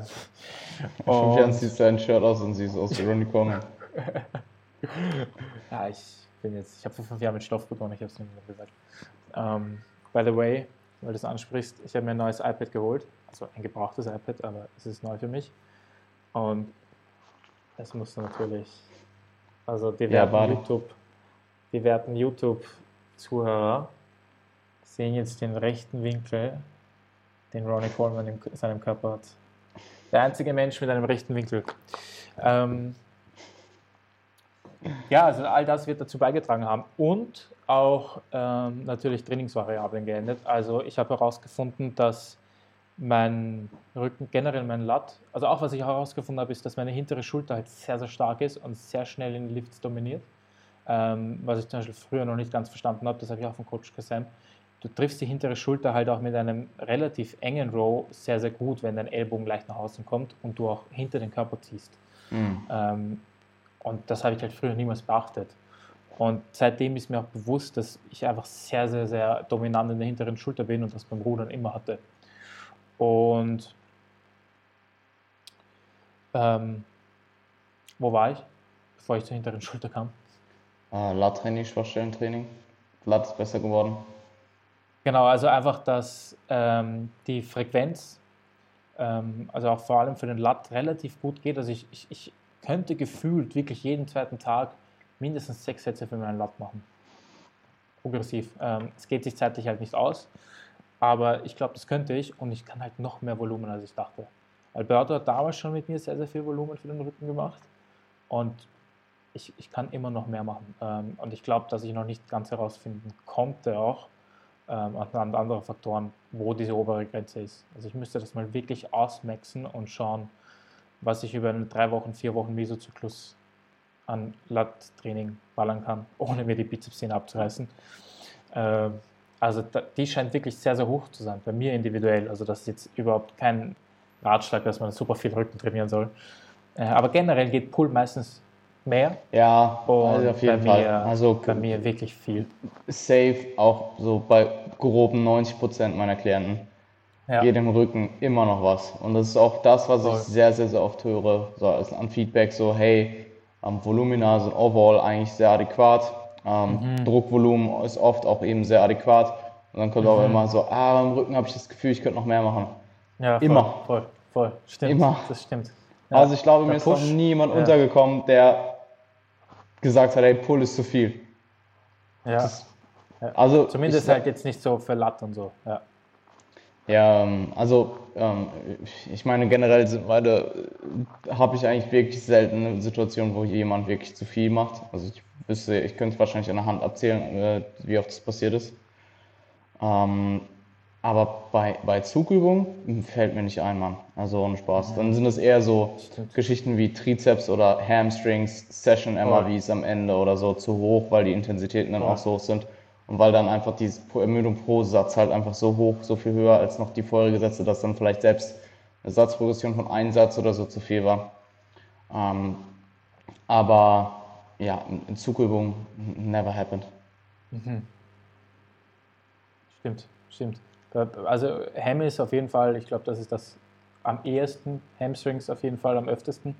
In fünf Jahren siehst du ein Shirt aus und siehst aus wie Ronnie Coleman. ja, ich bin jetzt, ich habe vor fünf Jahren mit Stoff begonnen, ich habe es nicht mehr gesagt. Um, ähm, by the way, weil du es ansprichst, ich habe mir ein neues iPad geholt, also ein gebrauchtes iPad, aber es ist neu für mich. Und es muss natürlich, also die ja, YouTube, die werten YouTube-Zuhörer sehen jetzt den rechten Winkel, den Ronnie Coleman in seinem Körper hat. Der einzige Mensch mit einem rechten Winkel. Ähm, ja, also all das wird dazu beigetragen haben. Und auch ähm, natürlich Trainingsvariablen geändert. Also ich habe herausgefunden, dass mein Rücken, generell mein Lat, also auch was ich herausgefunden habe, ist, dass meine hintere Schulter halt sehr, sehr stark ist und sehr schnell in den Lifts dominiert. Ähm, was ich zum Beispiel früher noch nicht ganz verstanden habe, das habe ich auch von Coach Kassem. Du triffst die hintere Schulter halt auch mit einem relativ engen Row sehr, sehr gut, wenn dein Ellbogen leicht nach außen kommt und du auch hinter den Körper ziehst. Mhm. Ähm, und das habe ich halt früher niemals beachtet. Und seitdem ist mir auch bewusst, dass ich einfach sehr, sehr, sehr dominant in der hinteren Schulter bin und das beim Rudern immer hatte. Und ähm, wo war ich, bevor ich zur hinteren Schulter kam? Ah, Lat-Training, Schwachstellentraining. Lat ist besser geworden. Genau, also einfach, dass ähm, die Frequenz, ähm, also auch vor allem für den Lat, relativ gut geht. Also ich, ich, ich könnte gefühlt wirklich jeden zweiten Tag mindestens sechs Sätze für meinen Lat machen. Progressiv. Ähm, es geht sich zeitlich halt nicht aus, aber ich glaube, das könnte ich und ich kann halt noch mehr Volumen, als ich dachte. Alberto hat damals schon mit mir sehr, sehr viel Volumen für den Rücken gemacht und ich, ich kann immer noch mehr machen. Ähm, und ich glaube, dass ich noch nicht ganz herausfinden konnte auch, ähm, anhand anderer Faktoren, wo diese obere Grenze ist. Also ich müsste das mal wirklich ausmaxen und schauen, was ich über einen drei Wochen, vier Wochen Mesozyklus an Lat-Training ballern kann, ohne mir die Bizepssehne abzureißen. Äh, also die scheint wirklich sehr, sehr hoch zu sein, bei mir individuell. Also das ist jetzt überhaupt kein Ratschlag, dass man super viel Rücken trainieren soll. Äh, aber generell geht Pull meistens mehr. Ja, also auf jeden Fall. Mir, also bei mir wirklich viel. Safe auch so bei groben 90 Prozent meiner Klienten ja. geht im Rücken immer noch was. Und das ist auch das, was Voll. ich sehr, sehr, sehr oft höre, so an Feedback, so hey, ähm, Volumina sind overall eigentlich sehr adäquat. Ähm, mhm. Druckvolumen ist oft auch eben sehr adäquat. Und dann kommt mhm. auch immer so, ah, im Rücken habe ich das Gefühl, ich könnte noch mehr machen. Ja, voll, immer. Voll, voll. Stimmt. Immer. Das stimmt. Ja. Also ich glaube, Der mir Push, ist noch niemand ja. untergekommen, der gesagt hat, hey, Pull ist zu viel. Ja. Ist, also Zumindest ich, halt jetzt nicht so für Latt und so. Ja. Ja, ähm, also ähm, ich meine generell sind beide, äh, habe ich eigentlich wirklich selten eine Situation, wo jemand wirklich zu viel macht. Also ich wüsste, ich könnte wahrscheinlich an der Hand abzählen, äh, wie oft das passiert ist. Ähm, aber bei, bei Zugübungen fällt mir nicht ein, Mann. Also ohne Spaß. Dann sind es eher so Stimmt. Geschichten wie Trizeps oder Hamstrings, Session MRVs am Ende oder so zu hoch, weil die Intensitäten dann auch so hoch sind. Und weil dann einfach die Ermüdung pro Satz halt einfach so hoch, so viel höher als noch die vorherige Sätze, dass dann vielleicht selbst eine Satzprogression von einem Satz oder so zu viel war. Ähm, aber ja, in Zugübung never happened. Mhm. Stimmt, stimmt. Also Ham ist auf jeden Fall, ich glaube, das ist das am ehesten, Hamstrings auf jeden Fall am öftesten.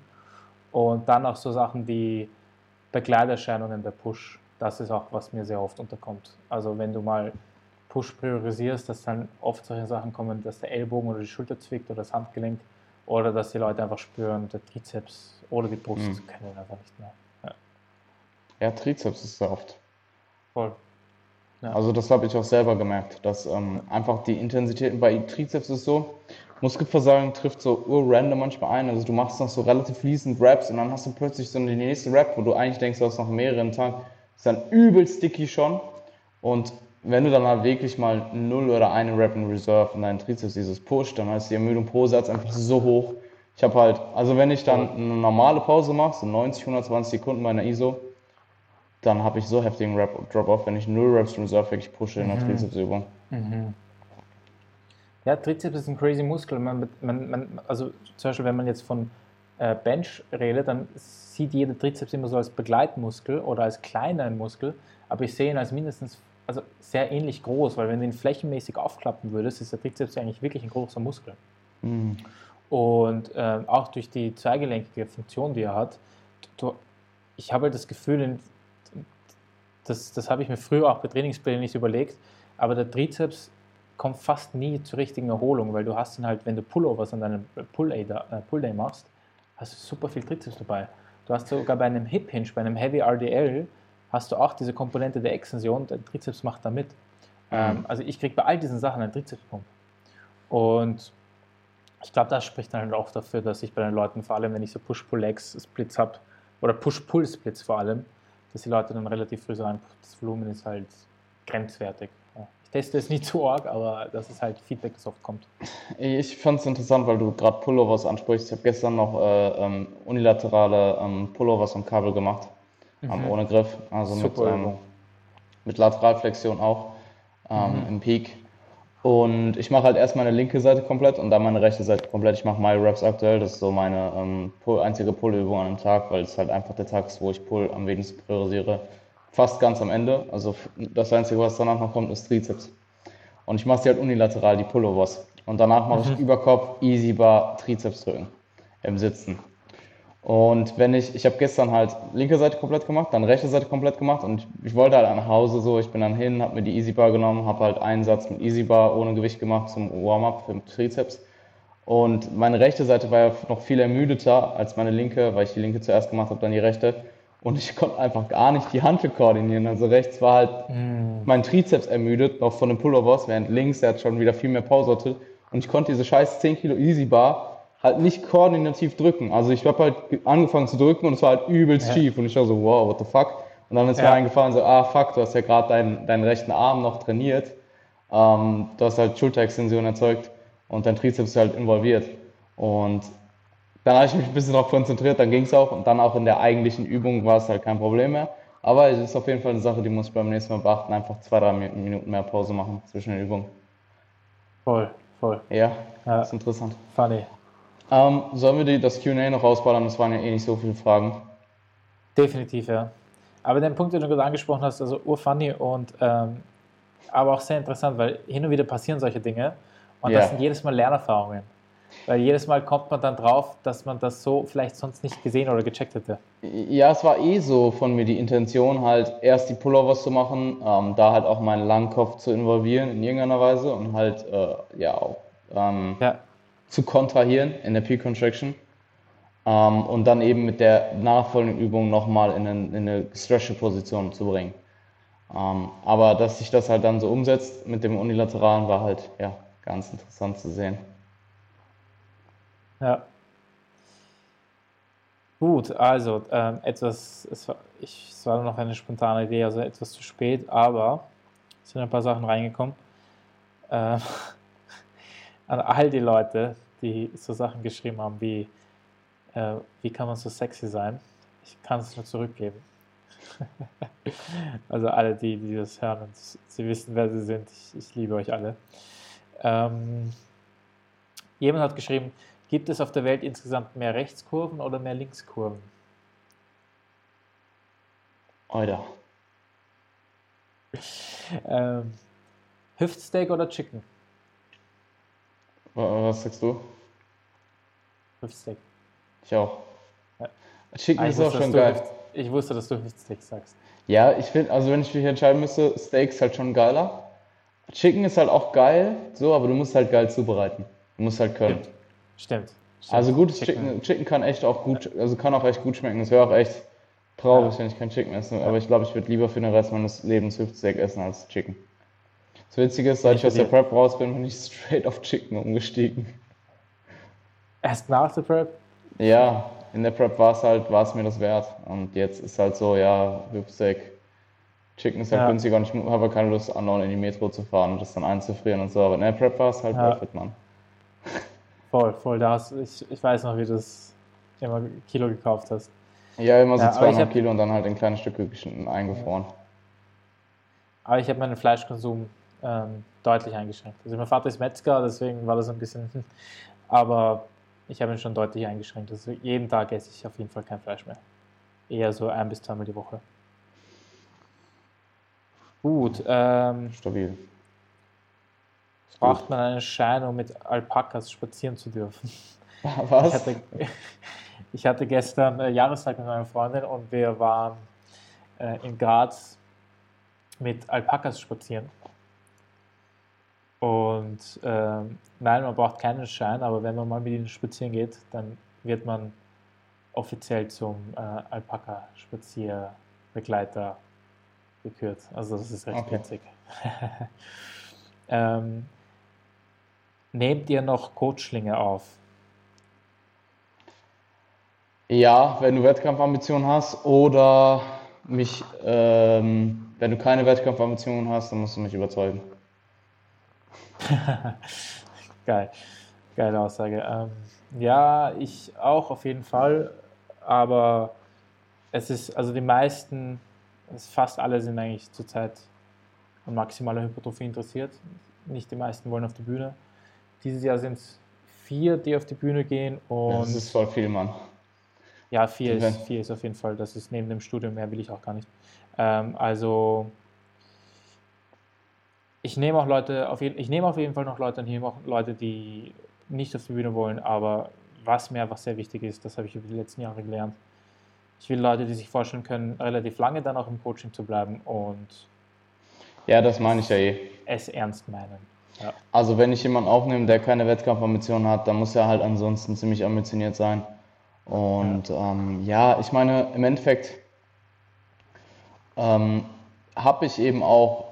Und dann auch so Sachen wie Begleiterscheinungen der Push das ist auch, was mir sehr oft unterkommt. Also wenn du mal Push priorisierst, dass dann oft solche Sachen kommen, dass der Ellbogen oder die Schulter zwickt oder das Handgelenk oder dass die Leute einfach spüren, der Trizeps oder die Brust mhm. können einfach nicht mehr. Ja. Trizeps ist sehr oft. Voll. Ja. Also das habe ich auch selber gemerkt, dass ähm, einfach die Intensitäten bei Trizeps ist so, Muskelversagen trifft so urrandom manchmal ein. Also du machst noch so relativ fließend Raps und dann hast du plötzlich so die nächste Rap, wo du eigentlich denkst, du hast noch mehreren Tagen ist dann übel sticky schon. Und wenn du dann halt wirklich mal 0 oder eine Rep in Reserve in deinen Trizeps dieses Push, dann ist die Ermüdung pro Satz einfach so hoch. Ich habe halt, also wenn ich dann eine normale Pause mache, so 90, 120 Sekunden bei einer ISO, dann habe ich so heftigen Drop-Off, wenn ich 0 Reps in Reserve wirklich pushe in der mhm. Trizepsübung. Mhm. Ja, Trizeps ist ein crazy Muskel. Man, man, man, also zum Beispiel, wenn man jetzt von äh, Bench redet, dann sieht jeder Trizeps immer so als Begleitmuskel oder als kleinen Muskel, aber ich sehe ihn als mindestens also sehr ähnlich groß, weil wenn du ihn flächenmäßig aufklappen würdest, ist der Trizeps eigentlich wirklich ein großer Muskel. Mhm. Und äh, auch durch die zweigelenkige Funktion, die er hat, du, ich habe halt das Gefühl, das, das habe ich mir früher auch bei Trainingsplänen nicht überlegt, aber der Trizeps kommt fast nie zur richtigen Erholung, weil du hast ihn halt, wenn du Pullovers an deinem Pull-Day äh, Pull machst, hast du super viel Trizeps dabei. Du hast sogar bei einem Hip Hinge, bei einem Heavy RDL, hast du auch diese Komponente der Extension, der Trizeps macht da mit. Mhm. Ähm, also ich kriege bei all diesen Sachen einen Trizepspump. Und ich glaube, das spricht dann halt auch dafür, dass ich bei den Leuten, vor allem wenn ich so Push-Pull-Legs-Splits habe, oder Push-Pull-Splits vor allem, dass die Leute dann relativ früh sagen, das Volumen ist halt grenzwertig teste es nicht zu arg, aber das ist halt Feedback, das oft kommt. Ich fand es interessant, weil du gerade Pullovers ansprichst. Ich habe gestern noch äh, ähm, unilaterale ähm, Pullovers am Kabel gemacht, mhm. ohne Griff, also mit, ähm, mit Lateralflexion auch ähm, mhm. im Peak. Und ich mache halt erst meine linke Seite komplett und dann meine rechte Seite komplett. Ich mache My Reps aktuell, das ist so meine ähm, Pull, einzige Pull-Übung an einem Tag, weil es halt einfach der Tag ist, wo ich Pull am wenigsten priorisiere fast ganz am Ende. Also das Einzige, was danach noch kommt, ist Trizeps. Und ich mache sie halt unilateral, die Pullovers. Und danach mache mhm. ich Überkopf, Easy Bar, Trizeps drücken im Sitzen. Und wenn ich, ich habe gestern halt linke Seite komplett gemacht, dann rechte Seite komplett gemacht und ich wollte halt nach Hause so, ich bin dann hin, habe mir die Easy Bar genommen, habe halt einen Satz mit Easy Bar ohne Gewicht gemacht zum Warm-up für Trizeps. Und meine rechte Seite war ja noch viel ermüdeter als meine linke, weil ich die linke zuerst gemacht habe, dann die rechte. Und ich konnte einfach gar nicht die Handel koordinieren. Also rechts war halt mm. mein Trizeps ermüdet, noch von dem Pullovers, während links, der hat schon wieder viel mehr Pause hatte. Und ich konnte diese scheiß 10 Kilo Easy Bar halt nicht koordinativ drücken. Also ich habe halt angefangen zu drücken und es war halt übelst Ja. schief und ich war so, wow, what the fuck? Und dann ist mir Ja. eingefallen, so, ah fuck, du hast ja gerade deinen, deinen rechten Arm noch trainiert. Ähm, du hast halt Schulterextension erzeugt und dein Trizeps ist halt involviert. Und dann habe ich mich ein bisschen darauf konzentriert, dann ging es auch und dann auch in der eigentlichen Übung war es halt kein Problem mehr. Aber es ist auf jeden Fall eine Sache, die muss ich beim nächsten Mal beachten, einfach zwei, drei Mi- Minuten mehr Pause machen zwischen den Übungen. Voll, voll. Ja, Ja. das ist interessant. Funny. Ähm, sollen wir die, das Q&A noch rausballern? Das waren ja eh nicht so viele Fragen. Definitiv, ja. Aber den Punkt, den du gerade angesprochen hast, also urfunny und ähm, aber auch sehr interessant, weil hin und wieder passieren solche Dinge und Ja. das sind jedes Mal Lernerfahrungen. Weil jedes Mal kommt man dann drauf, dass man das so vielleicht sonst nicht gesehen oder gecheckt hätte. Ja, es war eh so von mir die Intention, halt erst die Pullovers zu machen, ähm, da halt auch meinen Langkopf zu involvieren in irgendeiner Weise und halt äh, ja auch ähm, Ja, zu kontrahieren in der Peak Contraction. Ähm, und dann eben mit der nachfolgenden Übung nochmal in, eine- in eine gestretchte Position zu bringen. Ähm, aber dass sich das halt dann so umsetzt mit dem Unilateralen war halt ja ganz interessant zu sehen. ja. Gut, also ähm, etwas, es war, ich, es war noch eine spontane Idee, also etwas zu spät, aber es sind ein paar Sachen reingekommen. Ähm, an all die Leute, die so Sachen geschrieben haben wie, äh, wie kann man so sexy sein? Ich kann es nur zurückgeben. also alle, die, die das hören und sie wissen, wer sie sind, ich, ich liebe euch alle. Ähm, jemand hat geschrieben, gibt es auf der Welt insgesamt mehr Rechtskurven oder mehr Linkskurven? Alter. Ähm, Hüftsteak oder Chicken? Wa- Was sagst du? Hüftsteak. Ich auch. Ja. Chicken Ah, ist ich, auch wusste, schon geil. Ich wusste, dass du Hüftsteak sagst. Ja, ich finde, also wenn ich mich entscheiden müsste, Steak ist halt schon geiler. Chicken ist halt auch geil, so, aber du musst halt geil zubereiten. Du musst halt können. Stimmt. Stimmt. Stimmt. Also gutes Chicken, Chicken kann echt auch gut, also kann auch echt gut schmecken. Es wäre auch echt traurig, Ja. wenn ich kein Chicken esse. Aber ich glaube, ich würde lieber für den Rest meines Lebens Hüftsteak essen als Chicken. Das Witzige ist, seit ich aus der Prep raus bin, bin ich straight auf Chicken umgestiegen. Erst nach der Prep? Ja, in der Prep war es halt, war es mir das wert. Und jetzt ist halt so, ja, Hüftsteak, Chicken ist halt Ja. günstiger und ich habe keine Lust, andauernd in die Metro zu fahren und das dann einzufrieren und so. Aber in der Prep war es halt Ja. worth Mann. Voll, voll. Da hast, ich, ich weiß noch, wie du das immer Kilo gekauft hast. Ja, immer so Ja, ich zweieinhalb hab- Kilo und dann halt in kleine Stücke geschnitten, eingefroren. Aber ich habe meinen Fleischkonsum ähm, deutlich eingeschränkt. Also mein Vater ist Metzger, deswegen war das ein bisschen. Aber ich habe ihn schon deutlich eingeschränkt. Also jeden Tag esse ich auf jeden Fall kein Fleisch mehr. Eher so ein bis zweimal die Woche. Gut, ähm, Stabil. Braucht man einen Schein, um mit Alpakas spazieren zu dürfen? Ich Was? hatte, ich hatte gestern äh, Jahrestag mit meiner Freundin und wir waren äh, in Graz mit Alpakas spazieren. Und ähm, nein, man braucht keinen Schein, aber wenn man mal mit ihnen spazieren geht, dann wird man offiziell zum äh, Alpaka-Spazierbegleiter gekürt. Also das ist recht Okay. witzig. ähm, nehmt ihr noch Coachlinge auf? Ja, wenn du Wettkampfambitionen hast oder mich, ähm, wenn du keine Wettkampfambitionen hast, dann musst du mich überzeugen. Geil, geile Aussage. Ähm, ja, ich auch auf jeden Fall, aber es ist, also die meisten, fast alle sind eigentlich zurzeit an maximaler Hypertrophie interessiert. Nicht die meisten wollen auf die Bühne. Dieses Jahr sind es vier, die auf die Bühne gehen Ja, und das ist voll viel, Mann. ja, vier Okay. ist, vier ist auf jeden Fall, das ist neben dem Studium, mehr will ich auch gar nicht. Ähm, also ich nehme auch Leute, auf jeden, ich nehme auf jeden Fall noch Leute und ich nehme auch Leute, die nicht auf die Bühne wollen, aber was mir einfach sehr wichtig ist, das habe ich über die letzten Jahre gelernt. Ich will Leute, die sich vorstellen können, relativ lange dann auch im Coaching zu bleiben und Ja, das meine ich ja eh. es ernst meinen. Ja, Also wenn ich jemanden aufnehme, der keine Wettkampfambitionen hat, dann muss er halt ansonsten ziemlich ambitioniert sein. Und ja, ähm, ja ich meine, im Endeffekt ähm, habe ich eben auch,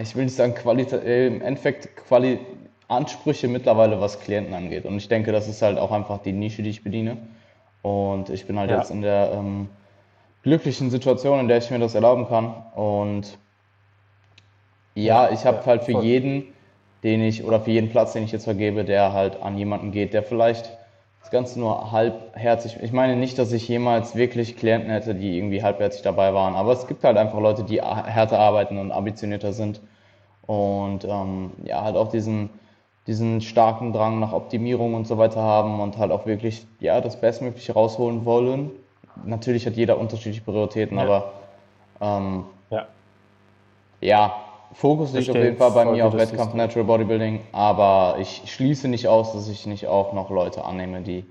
ich will nicht sagen Qualität, im Endeffekt Quali Ansprüche mittlerweile, was Klienten angeht. Und ich denke, das ist halt auch einfach die Nische, die ich bediene. Und ich bin halt Ja, jetzt in der ähm, glücklichen Situation, in der ich mir das erlauben kann. Und ja, ich habe halt für jeden, den ich, oder für jeden Platz, den ich jetzt vergebe, der halt an jemanden geht, der vielleicht das Ganze nur halbherzig, ich meine nicht, dass ich jemals wirklich Klienten hätte, die irgendwie halbherzig dabei waren, aber es gibt halt einfach Leute, die härter arbeiten und ambitionierter sind. Und ähm, ja, halt auch diesen, diesen starken Drang nach Optimierung und so weiter haben und halt auch wirklich, ja, das Bestmögliche rausholen wollen. Natürlich hat jeder unterschiedliche Prioritäten, Ja, aber ähm, ja, ja, Fokus liegt auf jeden Fall bei mir auf Wettkampf. Natural Bodybuilding, aber ich schließe nicht aus, dass ich nicht auch noch Leute annehme, die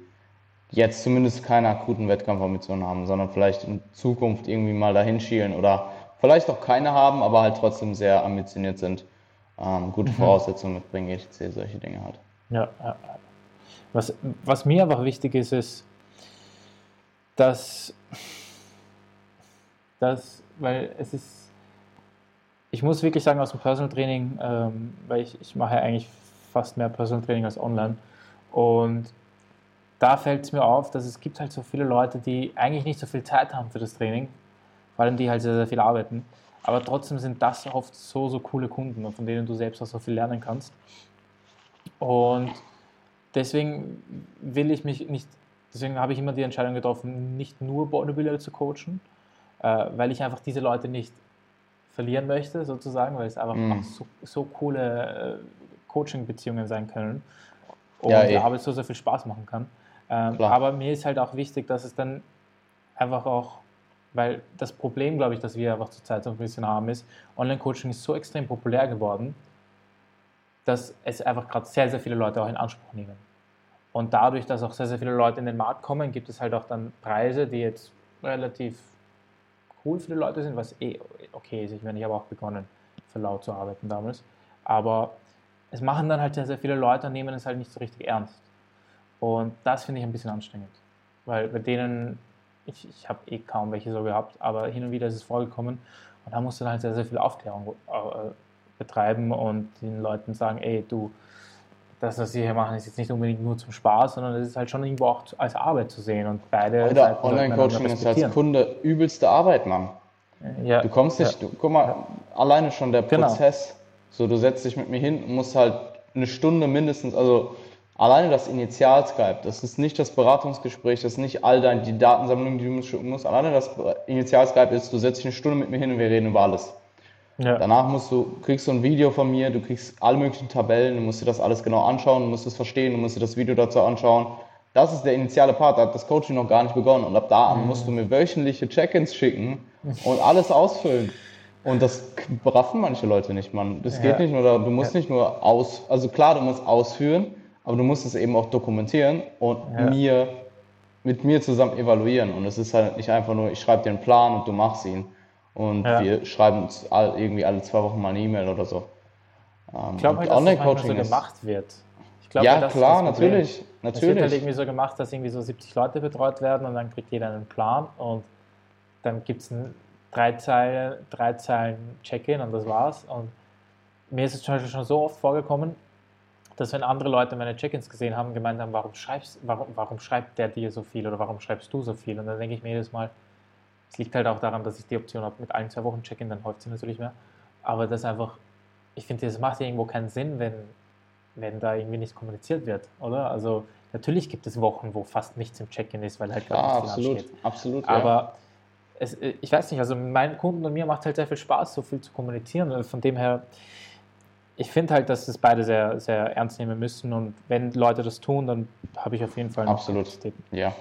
jetzt zumindest keine akuten Wettkampfambitionen haben, sondern vielleicht in Zukunft irgendwie mal dahin schielen oder vielleicht auch keine haben, aber halt trotzdem sehr ambitioniert sind, ähm, gute Mhm. Voraussetzungen mitbringen, etc., solche Dinge halt. Ja. Was, was mir einfach wichtig ist, ist, dass, dass, weil es ist, ich muss wirklich sagen, aus dem Personal Training, ähm, weil ich, ich mache ja eigentlich fast mehr Personal Training als online und da fällt es mir auf, dass es gibt halt so viele Leute, die eigentlich nicht so viel Zeit haben für das Training, vor allem die halt sehr, sehr viel arbeiten, aber trotzdem sind das oft so, so coole Kunden und von denen du selbst auch so viel lernen kannst. Und deswegen will ich mich nicht, deswegen habe ich immer die Entscheidung getroffen, nicht nur Bodybuilder zu coachen, äh, weil ich einfach diese Leute nicht verlieren möchte, sozusagen, weil es einfach Mm. so, so coole äh, Coaching-Beziehungen sein können und Ja, die eh, Arbeit so, so viel Spaß machen kann. Ähm, aber mir ist halt auch wichtig, dass es dann einfach auch, weil das Problem, glaube ich, das wir einfach zurzeit so ein bisschen haben, ist, Online-Coaching ist so extrem populär geworden, dass es einfach gerade sehr, sehr viele Leute auch in Anspruch nehmen. Und dadurch, dass auch sehr, sehr viele Leute in den Markt kommen, gibt es halt auch dann Preise, die jetzt relativ cool für die Leute sind, was eh okay ist. Ich meine, ich habe auch begonnen, für laut zu arbeiten damals. Aber es machen dann halt sehr, sehr viele Leute und nehmen es halt nicht so richtig ernst. Und das finde ich ein bisschen anstrengend. Weil bei denen, ich, ich habe eh kaum welche so gehabt, aber hin und wieder ist es vorgekommen. Und da musst du dann halt sehr, sehr viel Aufklärung äh, betreiben und den Leuten sagen, ey, du, das, was sie hier machen, ist jetzt nicht unbedingt nur zum Spaß, sondern es ist halt schon irgendwo auch als Arbeit zu sehen und beide Alter, Online-Coaching ist als. Kunde übelste Arbeit, Mann. Ja, Du kommst ja, nicht, du, guck mal, alleine schon der genau. Prozess. So, du setzt dich mit mir hin und musst halt eine Stunde mindestens, also alleine das Initial-Skype, das ist nicht das Beratungsgespräch, das ist nicht all dein, die Datensammlung, die du schicken musst. Alleine das Initial-Skype ist, du setzt dich eine Stunde mit mir hin und wir reden über alles. Ja, Danach musst du, kriegst du ein Video von mir, du kriegst alle möglichen Tabellen, du musst dir das alles genau anschauen, du musst es verstehen, du musst dir das Video dazu anschauen. Das ist der initiale Part, da hat das Coaching noch gar nicht begonnen. Und ab da an musst du mir wöchentliche Check-ins schicken und alles ausfüllen. Und das raffen manche Leute nicht, Mann. Das geht ja, nicht nur, du musst ja, nicht nur aus, also klar, du musst ausführen, aber du musst es eben auch dokumentieren und ja, mir, mit mir zusammen evaluieren. Und es ist halt nicht einfach nur, ich schreibe dir einen Plan und du machst ihn. Und ja. wir schreiben uns all, irgendwie alle zwei Wochen mal eine E-Mail oder so. Ähm, Ich glaube halt, dass das manchmal so gemacht wird. Ich glaube, ja das ist klar, das Problem. natürlich, Es wird halt natürlich. irgendwie so gemacht, dass irgendwie so 70 Leute betreut werden und dann kriegt jeder einen Plan und dann gibt es ein drei Zeilen, drei Zeilen Check-in und das war's. Und mir ist es zum Beispiel schon so oft vorgekommen, dass wenn andere Leute meine Check-ins gesehen haben, gemeint haben, warum, schreibst, warum, warum schreibt der dir so viel oder warum schreibst du so viel? Und dann denke ich mir jedes Mal, es liegt halt auch daran, dass ich die Option habe mit allen zwei Wochen Check-in, dann häuft sie natürlich mehr. Aber das einfach, ich finde, das macht ja irgendwo keinen Sinn, wenn, wenn da irgendwie nicht kommuniziert wird, oder? Also natürlich gibt es Wochen, wo fast nichts im Check-in ist, weil halt gerade Klar, nicht viel absolut, ansteht. absolut, ja. Aber es, äh, ich weiß nicht, also meinen Kunden und mir macht halt sehr viel Spaß, so viel zu kommunizieren. Und Von dem her, ich finde halt, dass das beide sehr, sehr ernst nehmen müssen. Und wenn Leute das tun, dann habe ich auf jeden Fall Absolut, ja.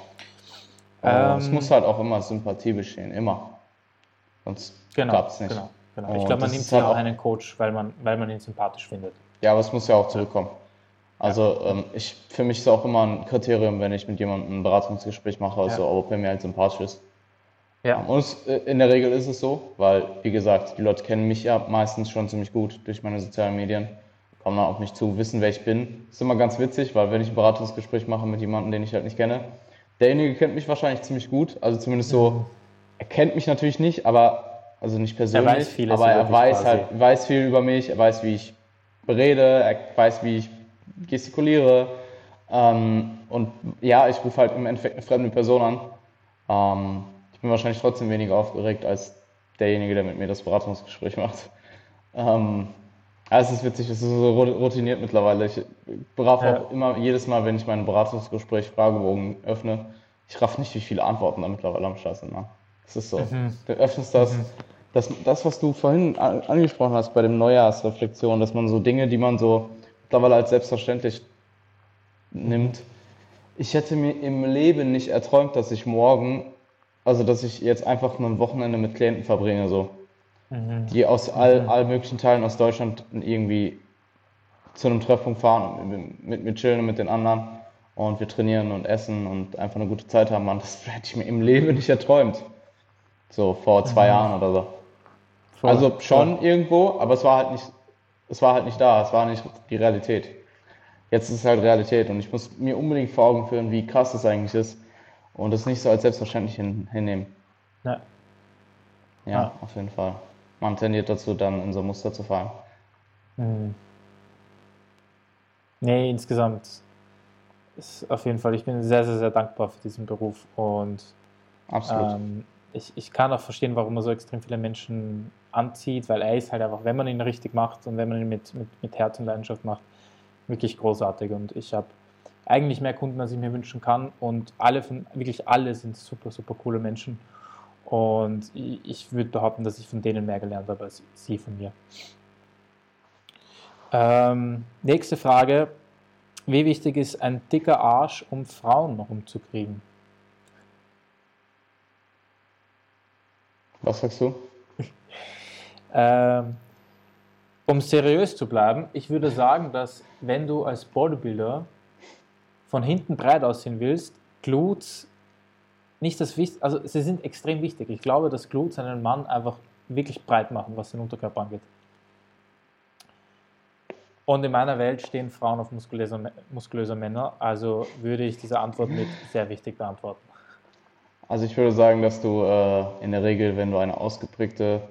Es Ähm, muss halt auch immer Sympathie bestehen, immer. Sonst genau, klappt es nicht. genau, genau. Ich glaube, man nimmt sich halt auch einen Coach, weil man, weil man ihn sympathisch findet. ja, aber es muss ja auch zurückkommen. Ja, Also ähm, ich, für mich ist auch immer ein Kriterium, wenn ich mit jemandem ein Beratungsgespräch mache, ja, also ob er mir halt sympathisch ist. ja, Und es, äh, in der Regel ist es so, weil, wie gesagt, die Leute kennen mich ja meistens schon ziemlich gut durch meine sozialen Medien, kommen dann auf mich zu, wissen, wer ich bin. Ist immer ganz witzig, weil wenn ich ein Beratungsgespräch mache mit jemandem, den ich halt nicht kenne, derjenige kennt mich wahrscheinlich ziemlich gut, also zumindest so, Mhm. er kennt mich natürlich nicht, aber, also nicht Er weiß persönlich, vieles aber er weiß quasi. halt, weiß viel über mich, er weiß, wie ich rede, er weiß, wie ich gestikuliere. Ähm, und ja, ich rufe halt im Endeffekt eine fremde Person an. Ähm, ich bin wahrscheinlich trotzdem weniger aufgeregt als derjenige, der mit mir das Beratungsgespräch macht. Ähm, also es ist witzig, es ist so routiniert mittlerweile. Ich berate ja. auch immer jedes Mal, wenn ich mein Beratungsgespräch Fragebogen öffne, ich raff nicht, wie viele Antworten da mittlerweile am Start sind. Ne? Das ist so. Mhm. Du öffnest das, mhm. das, das, was du vorhin angesprochen hast bei dem Neujahrsreflexion, dass man so Dinge, die man so mittlerweile als selbstverständlich nimmt. Ich hätte mir im Leben nicht erträumt, dass ich morgen, also dass ich jetzt einfach ein Wochenende mit Klienten verbringe, so. Mhm. Die aus all, mhm. all möglichen Teilen aus Deutschland irgendwie zu einem Treffpunkt fahren, mit, mit, mit chillen mit den anderen und wir trainieren und essen und einfach eine gute Zeit haben, man, das hätte ich mir im Leben nicht erträumt. So vor zwei mhm. Jahren oder so. Voll, also schon voll. irgendwo, aber es war halt nicht, es war halt nicht da, es war nicht die Realität. Jetzt ist es halt Realität und ich muss mir unbedingt vor Augen führen, wie krass das eigentlich ist und es nicht so als selbstverständlich hin, hinnehmen. Ja. ja. Ja, auf jeden Fall. Man tendiert dazu, dann in so Muster zu fallen. Mhm. Nee, insgesamt ist auf jeden Fall, ich bin sehr, sehr, sehr dankbar für diesen Beruf und. Ähm, ich, ich kann auch verstehen, warum er so extrem viele Menschen anzieht, weil er ist halt einfach, wenn man ihn richtig macht und wenn man ihn mit, mit, mit Herz und Leidenschaft macht, wirklich großartig. Und ich habe eigentlich mehr Kunden, als ich mir wünschen kann. Und alle von, wirklich alle sind super, super coole Menschen. Und ich, würde behaupten, dass ich von denen mehr gelernt habe als sie von mir. Ähm, nächste Frage. Wie wichtig ist ein dicker Arsch, um Frauen rumzukriegen? Was sagst du? ähm, um seriös zu bleiben, ich würde sagen, dass wenn du als Bodybuilder von hinten breit aussehen willst, Glutes nicht das Wichtigste, also sie sind extrem wichtig. Ich glaube, dass Glutes einen Mann einfach wirklich breit machen, was den Unterkörper angeht. Und in meiner Welt stehen Frauen auf muskulöse, muskulöse Männer, also würde ich diese Antwort mit sehr wichtig beantworten. Also ich würde sagen, dass du äh, in der Regel, wenn du eine ausgeprägte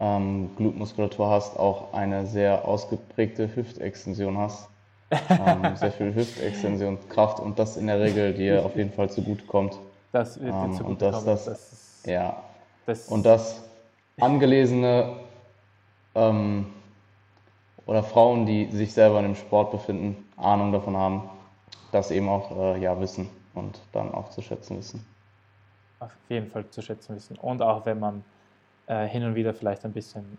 ähm, Glutmuskulatur hast, auch eine sehr ausgeprägte Hüftextension hast. ähm, sehr viel Hüftextensionskraft und das in der Regel dir auf jeden Fall zugute kommt. Das wird dir ähm, zugute und das, das, das ist, ja. Das und das angelesene ähm, oder Frauen, die sich selber in dem Sport befinden, Ahnung davon haben, das eben auch äh, ja, wissen und dann auch zu schätzen wissen. Auf jeden Fall zu schätzen wissen. Und auch wenn man äh, hin und wieder vielleicht ein bisschen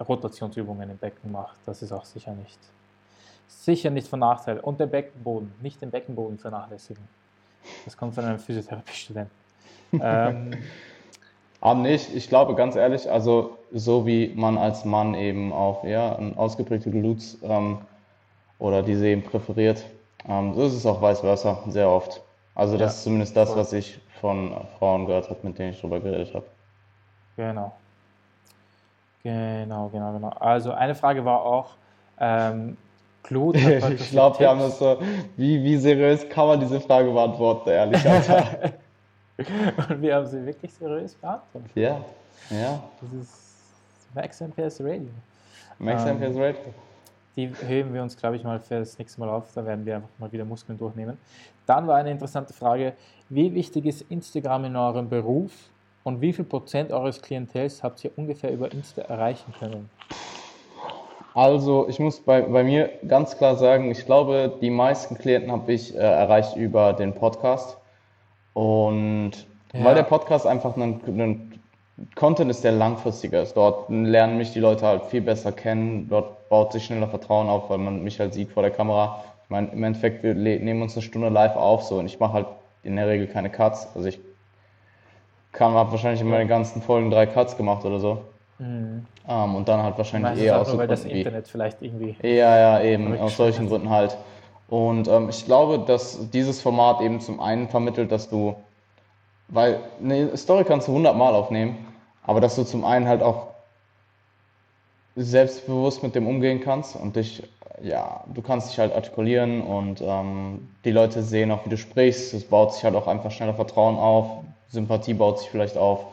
Rotationsübungen im Becken macht. Das ist auch sicher nicht, sicher nicht von Nachteil. Und der Beckenboden, nicht den Beckenboden vernachlässigen. Das kommt von einem Physiotherapiestudenten. ähm, Aber nicht, ich glaube ganz ehrlich, also so wie man als Mann eben auch ja, ein ausgeprägte Glutes ähm, oder diese eben präferiert, ähm, so ist es auch vice versa, sehr oft. Also das ja, ist zumindest das, voll. was ich von Frauen gehört habe, mit denen ich darüber geredet habe. Genau. Genau, genau, genau. Also eine Frage war auch, ähm, Claude Ich glaube, wir haben das so, wie, wie seriös kann man diese Frage beantworten, ehrlich gesagt. Und wir haben sie wirklich seriös beantwortet. Ja, ja. Das ist Max MPS Radio. Max ähm, MPS Radio. Die heben wir uns, glaube ich, mal für das nächste Mal auf. Da werden wir einfach mal wieder Muskeln durchnehmen. Dann war eine interessante Frage, wie wichtig ist Instagram in eurem Beruf und wie viel Prozent eures Klientels habt ihr ungefähr über Insta erreichen können? Also ich muss bei, bei mir ganz klar sagen, ich glaube, die meisten Klienten habe ich äh, erreicht über den Podcast. Und ja. weil der Podcast einfach ein, ein Content ist, der langfristiger ist. Dort lernen mich die Leute halt viel besser kennen. Dort baut sich schneller Vertrauen auf, weil man mich halt sieht vor der Kamera. Ich meine, im Endeffekt, wir nehmen uns eine Stunde live auf so und ich mache halt in der Regel keine Cuts. Also ich habe wahrscheinlich in meinen ganzen Folgen drei Cuts gemacht oder so. Mhm. Um, ähm, und dann halt wahrscheinlich eher aus nur, weil das Internet vielleicht irgendwie. Ja, ja, eben, aus solchen Gründen halt. Und ähm, ich glaube, dass dieses Format eben zum einen vermittelt, dass du, weil eine Story kannst du hundertmal aufnehmen, aber dass du zum einen halt auch selbstbewusst mit dem umgehen kannst und dich, ja, du kannst dich halt artikulieren und ähm, die Leute sehen auch, wie du sprichst. Es baut sich halt auch einfach schneller Vertrauen auf. Sympathie baut sich vielleicht auf.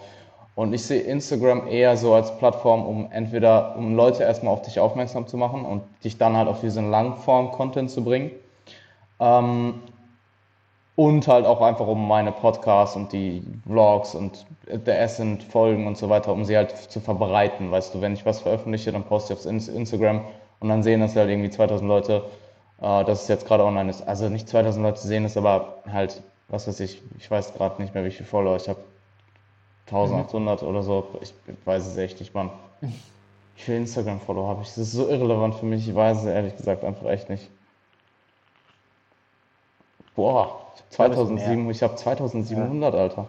Und ich sehe Instagram eher so als Plattform, um entweder, um Leute erstmal auf dich aufmerksam zu machen und dich dann halt auf diesen Langform-Content zu bringen. Ähm, und halt auch einfach um meine Podcasts und die Vlogs und der Essent-Folgen und so weiter, um sie halt zu verbreiten. Weißt du, wenn ich was veröffentliche, dann poste ich auf Instagram und dann sehen das halt irgendwie 2000 Leute, äh, dass es jetzt gerade online ist. Also nicht 2000 Leute sehen es, aber halt, was weiß ich, ich weiß gerade nicht mehr, wie viele Follower ich habe. 1800 mhm. oder so. Ich weiß es echt nicht, Mann. Wie viele Instagram-Follower habe ich? Das ist so irrelevant für mich. Ich weiß es ehrlich gesagt einfach echt nicht. Boah, ich habe 2007, ich hab 2700, ja. Alter.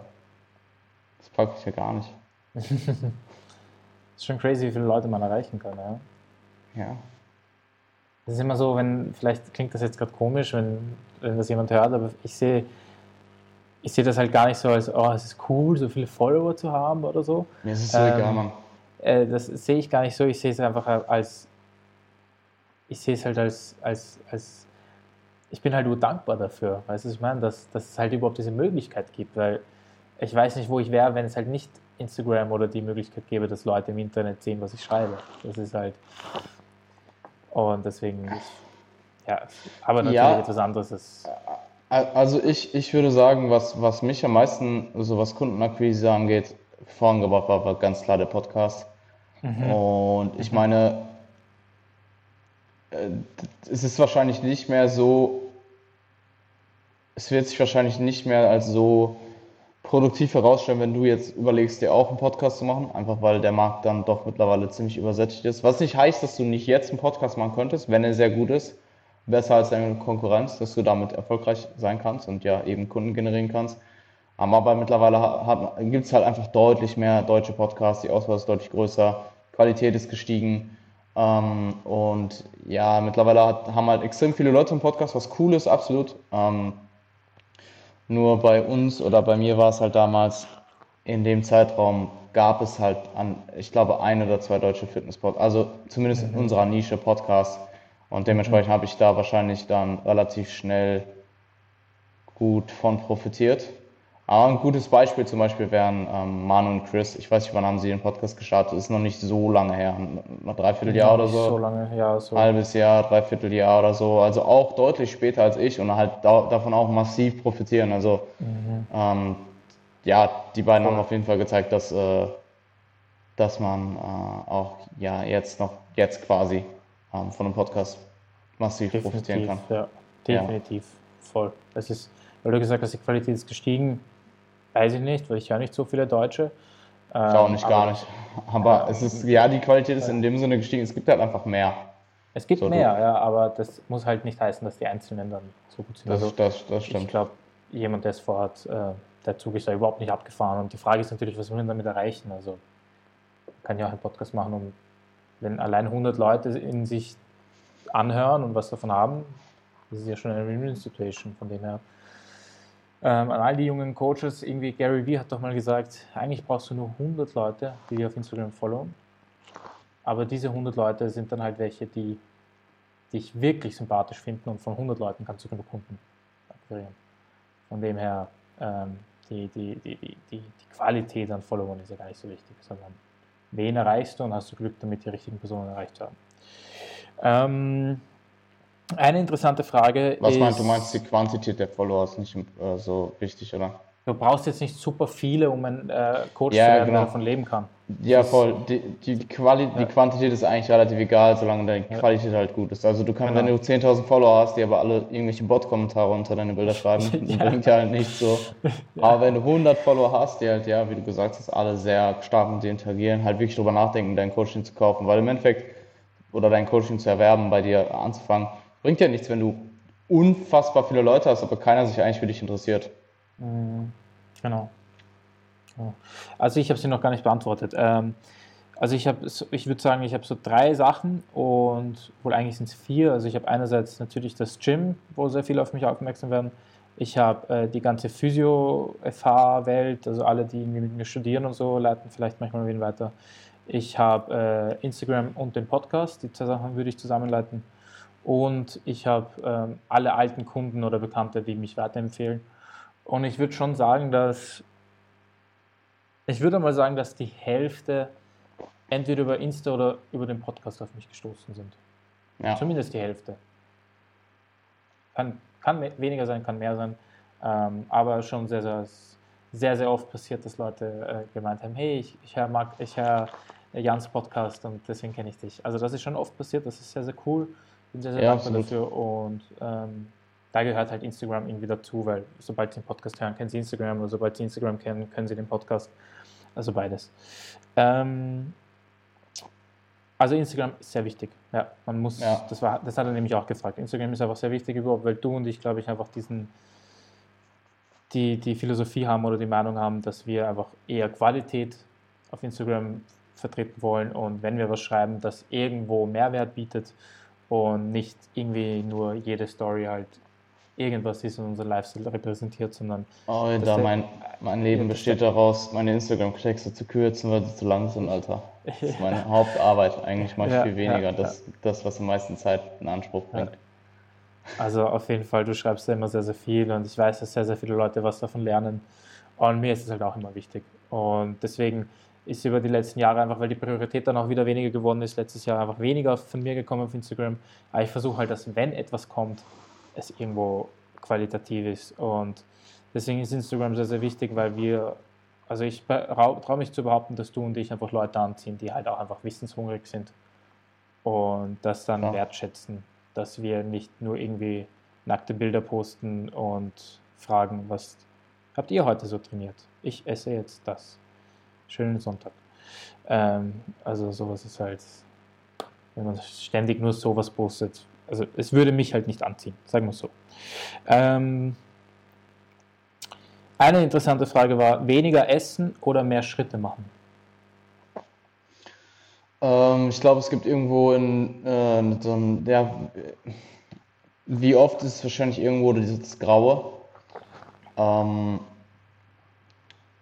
Das packe ich ja gar nicht. ist schon crazy, wie viele Leute man erreichen kann, ja. Ja. Das ist immer so, wenn, vielleicht klingt das jetzt gerade komisch, wenn, wenn das jemand hört, aber ich sehe ich sehe das halt gar nicht so als, oh, es ist cool, so viele Follower zu haben oder so. Mir ist es so ähm, egal, Mann. Äh, das sehe ich gar nicht so, ich sehe es einfach als, ich sehe es halt als, als, als ich bin halt nur dankbar dafür, weißt du, ich meine, dass, dass es halt überhaupt diese Möglichkeit gibt, weil ich weiß nicht, wo ich wäre, wenn es halt nicht Instagram oder die Möglichkeit gäbe, dass Leute im Internet sehen, was ich schreibe. Das ist halt, und deswegen, ja, aber natürlich ja, etwas anderes ist. Also ich, ich würde sagen, was, was mich am meisten, also was Kundenakquise angeht, vorangebracht war, war ganz klar der Podcast. Mhm. Und ich mhm. meine, äh, es ist wahrscheinlich nicht mehr so, es wird sich wahrscheinlich nicht mehr als so produktiv herausstellen, wenn du jetzt überlegst, dir auch einen Podcast zu machen, einfach weil der Markt dann doch mittlerweile ziemlich übersättigt ist. Was nicht heißt, dass du nicht jetzt einen Podcast machen könntest, wenn er sehr gut ist, besser als deine Konkurrenz, dass du damit erfolgreich sein kannst und ja eben Kunden generieren kannst. Aber mittlerweile gibt es halt einfach deutlich mehr deutsche Podcasts, die Auswahl ist deutlich größer, Qualität ist gestiegen. Ähm, und ja, mittlerweile hat, haben halt extrem viele Leute einen Podcast, was cool ist, absolut. Ähm, nur bei uns oder bei mir war es halt damals, in dem Zeitraum gab es halt an, ich glaube, ein oder zwei deutsche Fitness-Podcasts, also zumindest mhm. in unserer Nische Podcasts. Und dementsprechend habe ich da wahrscheinlich dann relativ schnell gut von profitiert. Aber ein gutes Beispiel zum Beispiel wären ähm, Manu und Chris. Ich weiß nicht, wann haben sie den Podcast gestartet. Das ist noch nicht so lange her. Dreiviertel Jahr oder so. So lange, ja. So. Halbes Jahr, dreiviertel Jahr oder so. Also auch deutlich später als ich und halt da, davon auch massiv profitieren. Also mhm. ähm, ja, die beiden Voll. haben auf jeden Fall gezeigt, dass, äh, dass man äh, auch ja jetzt noch jetzt quasi ähm, von einem Podcast massiv definitiv, profitieren kann. Ja, definitiv. Ja. Voll. Das ist, weil du gesagt hast, die Qualität ist gestiegen, weiß ich nicht, weil ich ja nicht so viele Deutsche. Ich auch nicht, ähm, gar nicht. Aber es ist, ja, die Qualität ist in dem Sinne gestiegen, es gibt halt einfach mehr. Es gibt so, mehr, ja, aber das muss halt nicht heißen, dass die Einzelnen dann so gut sind. Das, also, das, das stimmt. Ich glaube, jemand, der es vorhat, äh, der Zug ist da überhaupt nicht abgefahren. Und die Frage ist natürlich, was will man damit erreichen? Also, man kann ja auch einen Podcast machen, um, wenn allein 100 Leute in sich anhören und was davon haben, das ist ja schon eine Win-Win-Situation von dem her. Ähm, an all die jungen Coaches, irgendwie Gary Vee hat doch mal gesagt, eigentlich brauchst du nur 100 Leute, die dir auf Instagram followen. Aber diese 100 Leute sind dann halt welche, die dich wirklich sympathisch finden und von 100 Leuten kannst du genug Kunden akquirieren. Von dem her, ähm, die, die, die, die, die Qualität an Followern ist ja gar nicht so wichtig, sondern wen erreichst du und hast du Glück damit, die richtigen Personen erreicht zu haben. Ähm, eine interessante Frage Was ist, meinst du? meinst die Quantität der Follower ist nicht äh, so wichtig, oder? Du brauchst jetzt nicht super viele, um ein äh, Coach ja, zu werden, genau. der davon leben kann. Ja, voll. Die, die, Quali ja. die Quantität ist eigentlich relativ egal, solange deine Qualität ja. halt gut ist. Also du kannst, genau. wenn du 10.000 Follower hast, die aber alle irgendwelche Bot-Kommentare unter deine Bilder schreiben, ja. bringt ja halt nicht so. Aber wenn du 100 Follower hast, die halt, ja, wie du gesagt hast, alle sehr stark mit dir interagieren, halt wirklich drüber nachdenken, dein Coaching zu kaufen. Weil im Endeffekt oder dein Coaching zu erwerben, bei dir anzufangen. Bringt ja nichts, wenn du unfassbar viele Leute hast, aber keiner sich eigentlich für dich interessiert. Mhm. Genau. Also ich habe sie noch gar nicht beantwortet. Ähm, also ich ich würde sagen, ich habe so drei Sachen und wohl eigentlich sind es vier. Also ich habe einerseits natürlich das Gym, wo sehr viele auf mich aufmerksam werden. Ich habe äh, die ganze Physio-FH-Welt, also alle, die mit mir studieren und so, leiten vielleicht manchmal wen weiter. Ich habe äh, Instagram und den Podcast, die zwei Sachen würde ich zusammenleiten. Und ich habe ähm, alle alten Kunden oder Bekannte, die mich weiterempfehlen. Und ich würde schon sagen, dass Ich würde mal sagen, dass die Hälfte entweder über Insta oder über den Podcast auf mich gestoßen sind. Ja. Zumindest die Hälfte. Kann, kann weniger sein, kann mehr sein. Ähm, aber schon sehr, sehr, sehr, sehr oft passiert, dass Leute äh, gemeint haben, hey, ich, ich höre ich hör Jans Podcast und deswegen kenne ich dich. Also das ist schon oft passiert, das ist sehr, sehr cool. Bin sehr, sehr ja, dankbar dafür und ähm, da gehört halt Instagram irgendwie dazu, weil sobald sie den Podcast hören, kennen sie Instagram oder sobald sie Instagram kennen, können sie den Podcast. Also beides. Ähm, also Instagram ist sehr wichtig. Ja, man muss, ja. das, war, das hat er nämlich auch gefragt. Instagram ist einfach sehr wichtig überhaupt, weil du und ich, glaube ich, einfach diesen, die, die Philosophie haben oder die Meinung haben, dass wir einfach eher Qualität auf Instagram vertreten wollen und wenn wir was schreiben, das irgendwo Mehrwert bietet und nicht irgendwie nur jede Story halt irgendwas ist und unser Lifestyle repräsentiert, sondern. Oh, da mein, mein Leben besteht daraus, meine Instagram-Texte zu kürzen, weil sie zu lang sind, Alter. Das ist meine Hauptarbeit. Eigentlich mache ich ja, viel weniger. Ja, das, ja. das, was am meisten Zeit in Anspruch bringt. Also auf jeden Fall, du schreibst ja immer sehr, sehr viel und ich weiß, dass sehr, sehr viele Leute was davon lernen. Und mir ist es halt auch immer wichtig. Und deswegen ist über die letzten Jahre einfach, weil die Priorität dann auch wieder weniger geworden ist, letztes Jahr einfach weniger von mir gekommen auf Instagram. Aber ich versuche halt, dass wenn etwas kommt, es irgendwo qualitativ ist. Und deswegen ist Instagram sehr, sehr wichtig, weil wir, also ich traue mich zu behaupten, dass du und ich einfach Leute anziehen, die halt auch einfach wissenshungrig sind und das dann ja. wertschätzen, dass wir nicht nur irgendwie nackte Bilder posten und fragen, was habt ihr heute so trainiert? Ich esse jetzt das. Schönen Sonntag. Ähm, also sowas ist halt, wenn man ständig nur sowas postet, also es würde mich halt nicht anziehen, sagen wir so. Ähm, eine interessante Frage war, weniger essen oder mehr Schritte machen? Ähm, ich glaube, es gibt irgendwo in äh, so einem, ja, wie oft ist es wahrscheinlich irgendwo dieses Graue. Ähm,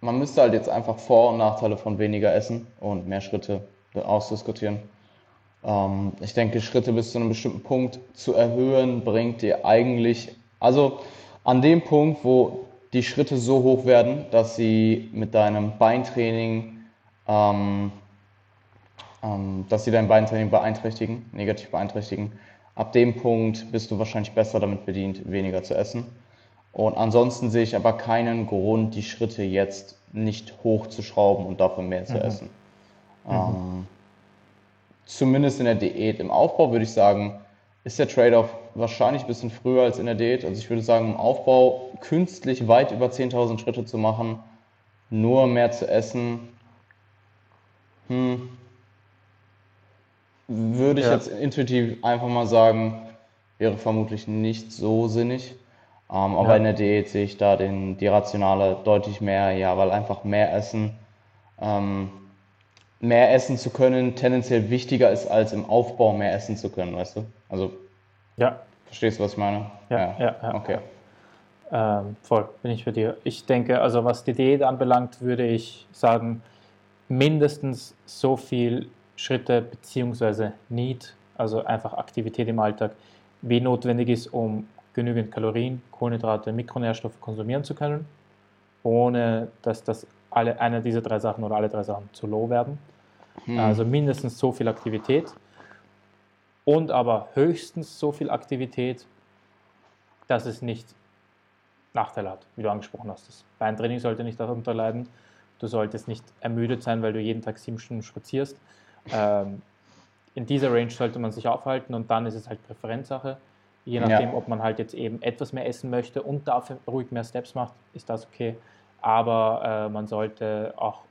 man müsste halt jetzt einfach Vor- und Nachteile von weniger Essen und mehr Schritte ausdiskutieren. Ähm, ich denke, Schritte bis zu einem bestimmten Punkt zu erhöhen, bringt dir eigentlich, also an dem Punkt, wo die Schritte so hoch werden, dass sie mit deinem Beintraining, ähm, ähm, dass sie dein Beintraining beeinträchtigen, negativ beeinträchtigen, ab dem Punkt bist du wahrscheinlich besser damit bedient, weniger zu essen. Und ansonsten sehe ich aber keinen Grund, die Schritte jetzt nicht hochzuschrauben und dafür mehr zu mhm. essen. Mhm. Ähm, zumindest in der Diät. Im Aufbau würde ich sagen, ist der Trade-off wahrscheinlich ein bisschen früher als in der Diät. Also ich würde sagen, im Aufbau künstlich weit über 10.000 Schritte zu machen, nur mehr zu essen, hm, würde ich ja. jetzt intuitiv einfach mal sagen, wäre vermutlich nicht so sinnig. Ähm, aber ja. in der Diät sehe ich da den, die Rationale deutlich mehr, ja, weil einfach mehr Essen ähm, mehr essen zu können tendenziell wichtiger ist, als im Aufbau mehr essen zu können, weißt du? Also, ja. Verstehst du, was ich meine? Ja, ja, ja. ja okay. Ähm, voll, bin ich für dir. Ich denke, also was die Diät anbelangt, würde ich sagen, mindestens so viel Schritte beziehungsweise Need, also einfach Aktivität im Alltag, wie notwendig ist, um genügend Kalorien, Kohlenhydrate, Mikronährstoffe konsumieren zu können, ohne dass das alle, eine dieser drei Sachen oder alle drei Sachen zu low werden. Hm. Also mindestens so viel Aktivität und aber höchstens so viel Aktivität, dass es nicht Nachteile hat, wie du angesprochen hast. Das Beintraining sollte nicht darunter leiden. Du solltest nicht ermüdet sein, weil du jeden Tag sieben Stunden spazierst. Ähm, in dieser Range sollte man sich aufhalten und dann ist es halt Präferenzsache. Je nachdem, ja. ob man halt jetzt eben etwas mehr essen möchte und dafür ruhig mehr Steps macht, ist das okay. Aber äh, man sollte auch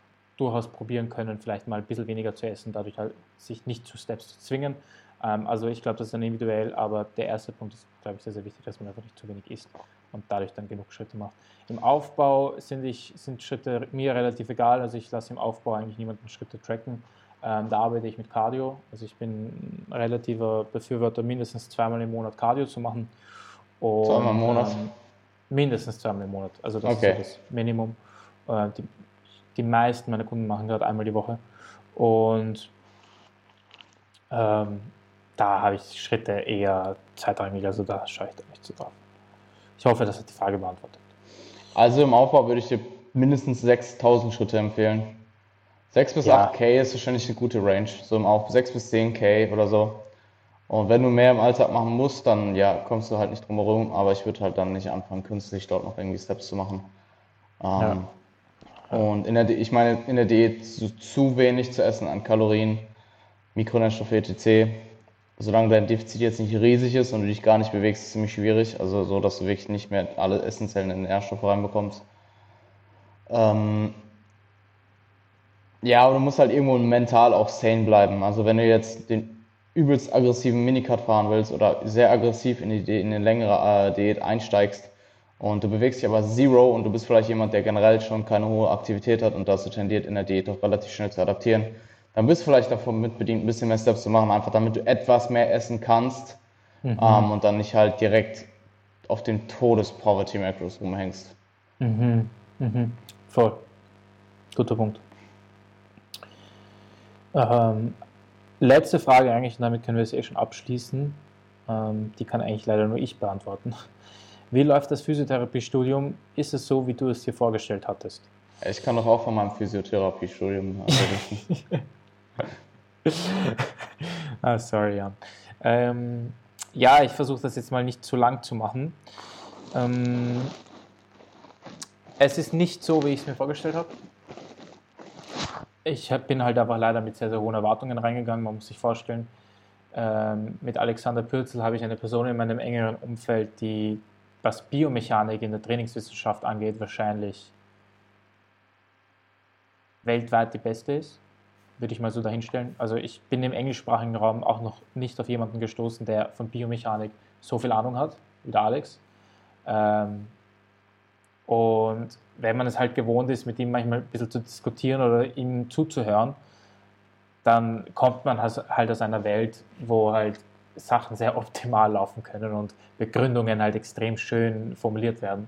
durchaus probieren können, vielleicht mal ein bisschen weniger zu essen, dadurch halt sich nicht zu Steps zu zwingen. Ähm, also ich glaube, das ist dann individuell, aber der erste Punkt ist, glaube ich, sehr, sehr wichtig, dass man einfach nicht zu wenig isst und dadurch dann genug Schritte macht. Im Aufbau sind, ich, sind Schritte mir relativ egal, also ich lasse im Aufbau eigentlich niemanden Schritte tracken. Ähm, da arbeite ich mit Cardio, also ich bin ein relativer Befürworter, mindestens zweimal im Monat Cardio zu machen. Und, zweimal im Monat? Ähm, mindestens zweimal im Monat, also das okay. ist so das Minimum. Äh, die, die meisten meiner Kunden machen gerade einmal die Woche. Und ähm, da habe ich Schritte eher zeitrangig, also da schaue ich da nicht so drauf. Ich hoffe, das hat die Frage beantwortet. Also im Aufbau würde ich dir mindestens 6000 Schritte empfehlen. 6 bis Ja. 8K ist wahrscheinlich eine gute Range, so im Auf 6 bis 10K oder so. Und wenn du mehr im Alltag machen musst, dann ja, kommst du halt nicht drum herum, aber ich würde halt dann nicht anfangen, künstlich dort noch irgendwie Steps zu machen. Ähm, Und in der, ich meine, in der Diät zu, zu wenig zu essen an Kalorien, Mikronährstoffe etc. Solange dein Defizit jetzt nicht riesig ist und du dich gar nicht bewegst, ist es ziemlich schwierig. Also so, dass du wirklich nicht mehr alle essentiellen Nährstoffe reinbekommst. Ähm, ja, aber du musst halt irgendwo mental auch sane bleiben. Also wenn du jetzt den übelst aggressiven Minicut fahren willst oder sehr aggressiv in, die, Di- in eine längere äh, Diät einsteigst und du bewegst dich aber Zero und du bist vielleicht jemand, der generell schon keine hohe Aktivität hat und dazu tendiert, in der Diät doch relativ schnell zu adaptieren, dann bist du vielleicht davon mitbedient, ein bisschen mehr Steps zu machen, einfach damit du etwas mehr essen kannst ähm, und dann nicht halt direkt auf den Todes-Poverty-Macros rumhängst. Mhm. Mhm. Voll. Guter Punkt. Ähm, letzte Frage eigentlich, und damit können wir es eh schon abschließen. Ähm, die kann eigentlich leider nur ich beantworten. Wie läuft das Physiotherapiestudium? Ist es so, wie du es dir vorgestellt hattest? Ich kann doch auch von meinem Physiotherapiestudium berichten. ah, sorry, Jan. Ähm, ja, ich versuche das jetzt mal nicht zu lang zu machen. Ähm, es ist nicht so, wie ich es mir vorgestellt habe. Ich hab, bin halt aber leider mit sehr, sehr hohen Erwartungen reingegangen. Man muss sich vorstellen, ähm, mit Alexander Pürzel habe ich eine Person in meinem engeren Umfeld, die, was Biomechanik in der Trainingswissenschaft angeht, wahrscheinlich weltweit die beste ist würde ich mal so dahinstellen. Also ich bin im englischsprachigen Raum auch noch nicht auf jemanden gestoßen, der von Biomechanik so viel Ahnung hat wie der Alex. Ähm, und wenn man es halt gewohnt ist, mit ihm manchmal ein bisschen zu diskutieren oder ihm zuzuhören, dann kommt man halt halt aus einer Welt, wo halt Sachen sehr optimal laufen können und Begründungen halt extrem schön formuliert werden.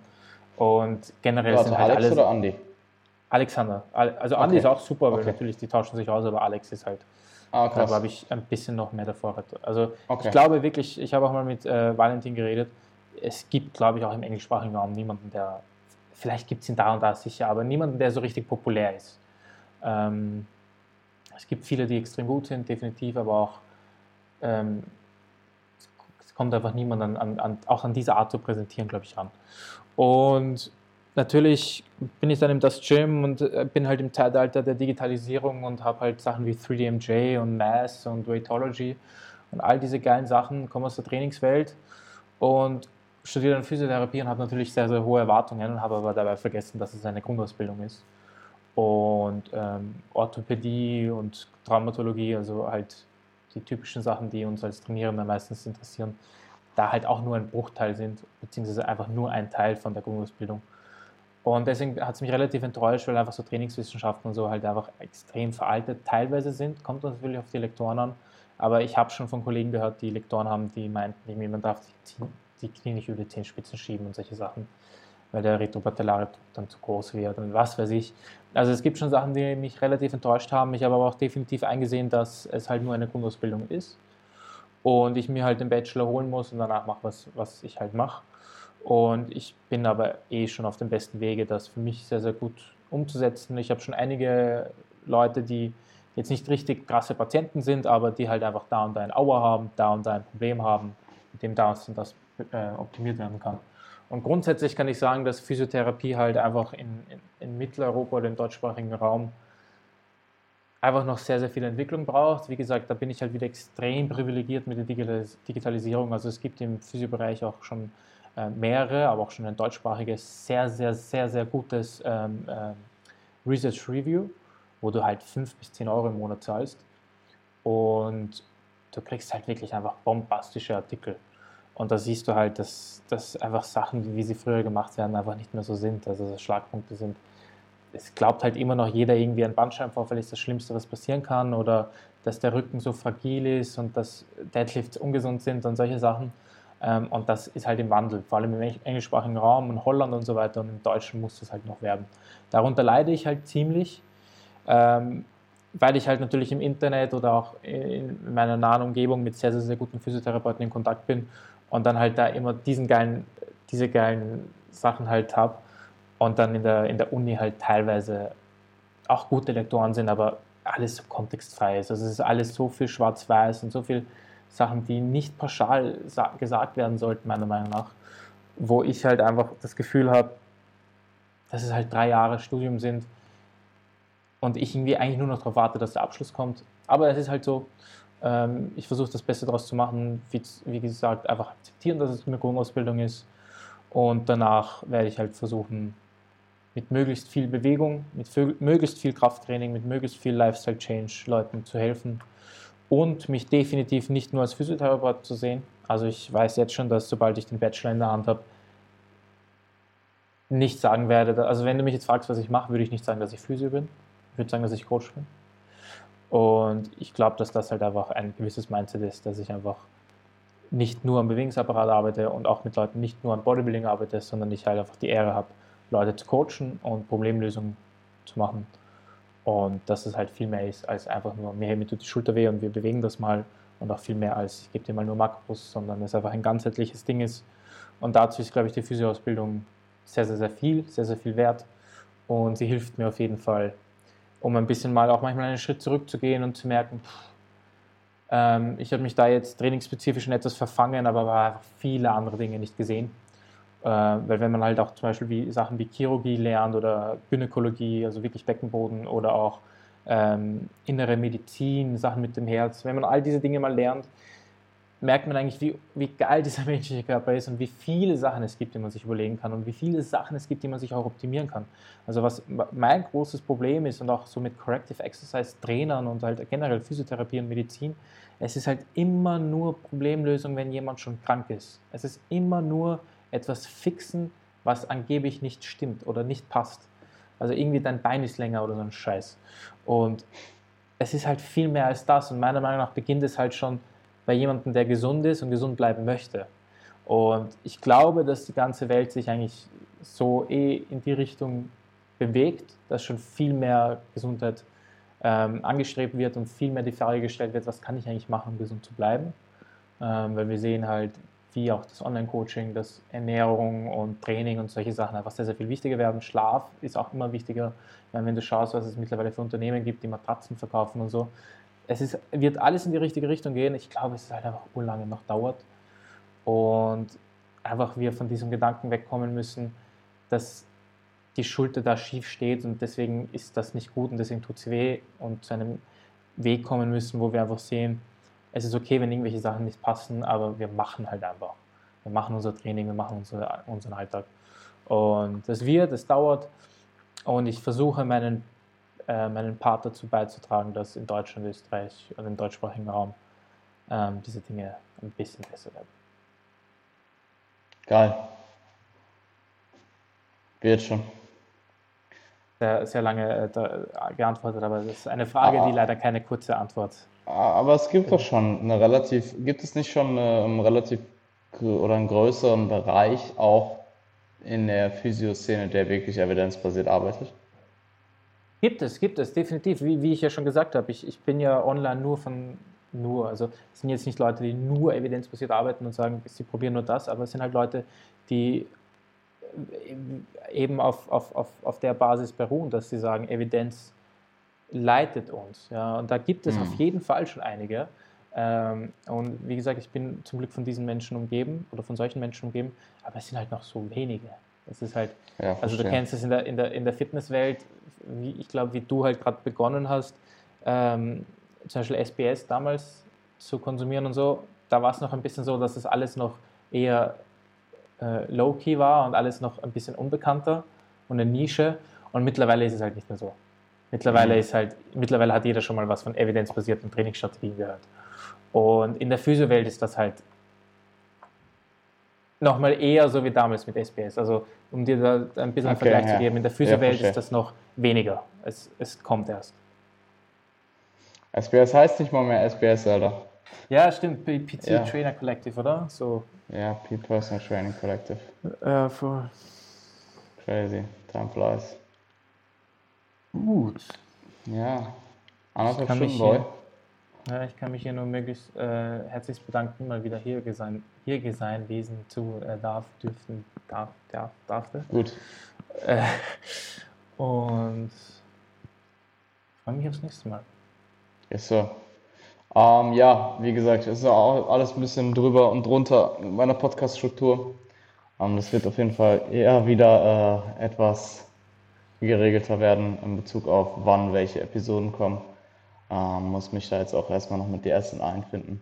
Und generell Also sind halt Alex alle oder Andi? Alexander. Al- Also Andi Okay. ist auch super, weil Okay. natürlich die tauschen sich aus, aber Alex ist halt, Ah, da habe ich ein bisschen noch mehr davor. Also Okay. ich glaube wirklich, ich habe auch mal mit äh, Valentin geredet, es gibt, glaube ich, auch im englischsprachigen Raum niemanden, der, vielleicht gibt es ihn da und da sicher, aber niemanden, der so richtig populär ist. Ähm, es gibt viele, die extrem gut sind, definitiv, aber auch ähm, es, kommt einfach niemand an, an, an, auch an diese Art zu präsentieren, glaube ich, ran. Und natürlich bin ich dann im Das Gym und äh, bin halt im Zeitalter der Digitalisierung und habe halt Sachen wie 3DMJ und Mass und Weightology und all diese geilen Sachen, komme aus der Trainingswelt und studiere dann Physiotherapie und habe natürlich sehr, sehr hohe Erwartungen und habe aber dabei vergessen, dass es eine Grundausbildung ist. Und ähm, Orthopädie und Traumatologie, also halt die typischen Sachen, die uns als Trainierende meistens interessieren, da halt auch nur ein Bruchteil sind, beziehungsweise einfach nur ein Teil von der Grundausbildung. Und deswegen hat es mich relativ enttäuscht, weil einfach so Trainingswissenschaften und so halt einfach extrem veraltet teilweise sind. Kommt natürlich auf die Lektoren an. Aber ich habe schon von Kollegen gehört, die Lektoren haben, die meinten, man darf die Knie nicht über die Zehenspitzen schieben und solche Sachen, weil der retropatellare dann zu groß wird und was weiß ich. Also es gibt schon Sachen, die mich relativ enttäuscht haben. Ich habe aber auch definitiv eingesehen, dass es halt nur eine Grundausbildung ist und ich mir halt den Bachelor holen muss und danach mache was, was ich halt mache. Und ich bin aber eh schon auf dem besten Wege, das für mich sehr, sehr gut umzusetzen. Ich habe schon einige Leute, die jetzt nicht richtig krasse Patienten sind, aber die halt einfach da und da ein Auer haben, da und da ein Problem haben, mit dem das und das äh, optimiert werden kann. Und grundsätzlich kann ich sagen, dass Physiotherapie halt einfach in, in, in Mitteleuropa oder im deutschsprachigen Raum einfach noch sehr, sehr viel Entwicklung braucht. Wie gesagt, da bin ich halt wieder extrem privilegiert mit der Digitalis Digitalisierung. Also es gibt im Physiobereich auch schon äh, mehrere, aber auch schon ein deutschsprachiges, sehr, sehr, sehr, sehr gutes ähm, ähm, Research Review, wo du halt 5 bis 10 Euro im Monat zahlst. Und du kriegst halt wirklich einfach bombastische Artikel. Und da siehst du halt, dass, dass einfach Sachen, wie sie früher gemacht werden, einfach nicht mehr so sind. Also dass Schlagpunkte sind. Es glaubt halt immer noch jeder irgendwie, ein Bandscheibenvorfall ist das Schlimmste, was passieren kann. Oder dass der Rücken so fragil ist und dass Deadlifts ungesund sind und solche Sachen. Ähm, und das ist halt im Wandel, vor allem im eng- englischsprachigen Raum, in Holland und so weiter. Und im Deutschen muss das halt noch werden. Darunter leide ich halt ziemlich, ähm, weil ich halt natürlich im Internet oder auch in meiner nahen Umgebung mit sehr, sehr, sehr guten Physiotherapeuten in Kontakt bin und dann halt da immer diesen geilen, diese geilen Sachen halt habe. und dann in der, in der Uni halt teilweise auch gute Lektoren sind, aber alles so kontextfrei ist. Also es ist alles so viel schwarz-weiß und so viel Sachen, die nicht pauschal gesagt werden sollten, meiner Meinung nach, wo ich halt einfach das Gefühl habe, dass es halt drei Jahre Studium sind und ich irgendwie eigentlich nur noch darauf warte, dass der Abschluss kommt. Aber es ist halt so, ich versuche das Beste daraus zu machen, wie, wie gesagt, einfach akzeptieren, dass es eine Grundausbildung ist und danach werde ich halt versuchen, mit möglichst viel Bewegung, mit möglichst viel Krafttraining, mit möglichst viel Lifestyle Change Leuten zu helfen und mich definitiv nicht nur als Physiotherapeut zu sehen. Also ich weiß jetzt schon, dass sobald ich den Bachelor in der Hand habe, nicht sagen werde, also wenn du mich jetzt fragst, was ich mache, würde ich nicht sagen, dass ich Physio bin. Ich würde sagen, dass ich Coach bin. Und ich glaube, dass das halt einfach ein gewisses Mindset ist, dass ich einfach nicht nur am Bewegungsapparat arbeite und auch mit Leuten nicht nur an Bodybuilding arbeite, sondern ich halt einfach die Ehre habe, Leute zu coachen und Problemlösungen zu machen. Und dass es halt viel mehr ist als einfach nur, mir tut die Schulter weh und wir bewegen das mal und auch viel mehr als, ich gebe dir mal nur Makros, sondern es einfach ein ganzheitliches Ding ist. Und dazu ist, glaube ich, die Physioausbildung sehr, sehr, sehr viel, sehr, sehr viel wert. Und sie hilft mir auf jeden Fall, um ein bisschen mal auch manchmal einen Schritt zurückzugehen und zu merken, pff, ähm, ich habe mich da jetzt trainingsspezifisch in etwas verfangen, aber habe viele andere Dinge nicht gesehen. Äh, weil wenn man halt auch zum Beispiel wie Sachen wie Chirurgie lernt oder Gynäkologie, also wirklich Beckenboden oder auch ähm, innere Medizin, Sachen mit dem Herz, wenn man all diese Dinge mal lernt, merkt man eigentlich, wie, wie geil dieser menschliche Körper ist und wie viele Sachen es gibt, die man sich überlegen kann und wie viele Sachen es gibt, die man sich auch optimieren kann. Also was mein großes Problem ist und auch so mit Corrective Exercise Trainern und halt generell Physiotherapie und Medizin, es ist halt immer nur Problemlösung, wenn jemand schon krank ist. Es ist immer nur etwas fixen, was angeblich nicht stimmt oder nicht passt. Also irgendwie dein Bein ist länger oder so ein Scheiß. Und es ist halt viel mehr als das. Und meiner Meinung nach beginnt es halt schon bei jemandem, der gesund ist und gesund bleiben möchte. Und ich glaube, dass die ganze Welt sich eigentlich so eh in die Richtung bewegt, dass schon viel mehr Gesundheit ähm, angestrebt wird und viel mehr die Frage gestellt wird, was kann ich eigentlich machen, um gesund zu bleiben. Ähm, weil wir sehen halt, wie auch das Online-Coaching, das Ernährung und Training und solche Sachen einfach sehr, sehr viel wichtiger werden. Schlaf ist auch immer wichtiger. Meine, wenn du schaust, was es mittlerweile für Unternehmen gibt, die Matratzen verkaufen und so, es ist, wird alles in die richtige Richtung gehen. Ich glaube, es ist halt einfach urlange noch dauert. Und einfach wir von diesem Gedanken wegkommen müssen, dass die Schulter da schief steht und deswegen ist das nicht gut und deswegen tut es weh und zu einem Weg kommen müssen, wo wir einfach sehen, es ist okay, wenn irgendwelche Sachen nicht passen, aber wir machen halt einfach. Wir machen unser Training, wir machen unser, unseren Alltag. Und das wird, es dauert und ich versuche meinen meinen Part dazu beizutragen, dass in Deutschland, Österreich und im deutschsprachigen Raum ähm, diese Dinge ein bisschen besser werden. Geil. Wird schon. Sehr, sehr lange äh, geantwortet, aber das ist eine Frage, aber, die leider keine kurze Antwort. Aber es gibt doch schon eine relativ, gibt es nicht schon eine, einen relativ oder einen größeren Bereich auch in der Physioszene, der wirklich evidenzbasiert arbeitet? Gibt es, gibt es, definitiv. Wie, wie ich ja schon gesagt habe, ich, ich bin ja online nur von nur. Also es sind jetzt nicht Leute, die nur evidenzbasiert arbeiten und sagen, sie probieren nur das, aber es sind halt Leute, die eben auf, auf, auf, auf der Basis beruhen, dass sie sagen, Evidenz leitet uns. Ja, und da gibt es mhm. auf jeden Fall schon einige. Ähm, und wie gesagt, ich bin zum Glück von diesen Menschen umgeben oder von solchen Menschen umgeben, aber es sind halt noch so wenige. Es ist halt, ja, also du kennst es in der, in der, in der Fitnesswelt, wie, ich glaube, wie du halt gerade begonnen hast, ähm, zum Beispiel SBS damals zu konsumieren und so, da war es noch ein bisschen so, dass es alles noch eher äh, low-key war und alles noch ein bisschen unbekannter und eine Nische. Und mittlerweile ist es halt nicht mehr so. Mittlerweile mhm. ist halt, mittlerweile hat jeder schon mal was von evidenzbasierten Trainingsstrategien gehört. Und in der Physiowelt ist das halt nochmal eher so wie damals mit SBS. Also um dir da ein bisschen einen okay, Vergleich ja. zu geben, in der Physiowelt ja, ist das noch weniger. Es, es kommt erst. SBS heißt nicht mal mehr SBS, Alter. Ja, stimmt. PC ja. Trainer Collective, oder? So. Ja, P Personal Training Collective. Äh, for Crazy. Time flies. Gut. Ja. Anderthalb Stunden, Boy. Ja, ich kann mich hier nur möglichst äh, herzlich bedanken, mal wieder hier sein, hier sein Wesen zu äh, darf, dürfen, darf, darf, darfte. Gut. Äh, und freue mich aufs nächste Mal. Yes, Sir. Ähm, ja, wie gesagt, es ist auch alles ein bisschen drüber und drunter mit meiner Podcast-Struktur. Ähm, das wird auf jeden Fall eher wieder äh, etwas geregelter werden in Bezug auf wann welche Episoden kommen. Ähm, muss mich da jetzt auch erstmal noch mit DSN einfinden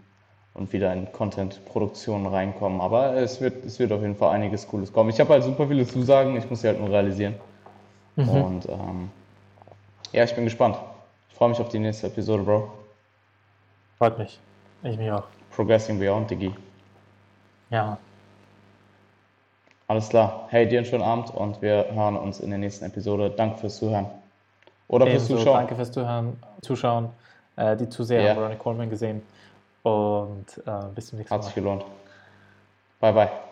und wieder in Content-Produktion reinkommen. Aber es wird, es wird auf jeden Fall einiges Cooles kommen. Ich habe halt super viele Zusagen, ich muss sie halt nur realisieren. Mhm. Und ähm, ja, ich bin gespannt. Ich freue mich auf die nächste Episode, Bro. Freut mich. Ich mich auch. Progressing Beyond, Digi. Ja. Alles klar. Hey, dir einen schönen Abend und wir hören uns in der nächsten Episode. Danke fürs Zuhören. Oder fürs Ebenso, Zuschauen. Danke fürs Zuhören. Zuschauen. Äh, die Zuseher Ja. haben Ronnie Coleman gesehen. Und äh, bis zum nächsten Mal. Hat sich gelohnt. Bye, bye.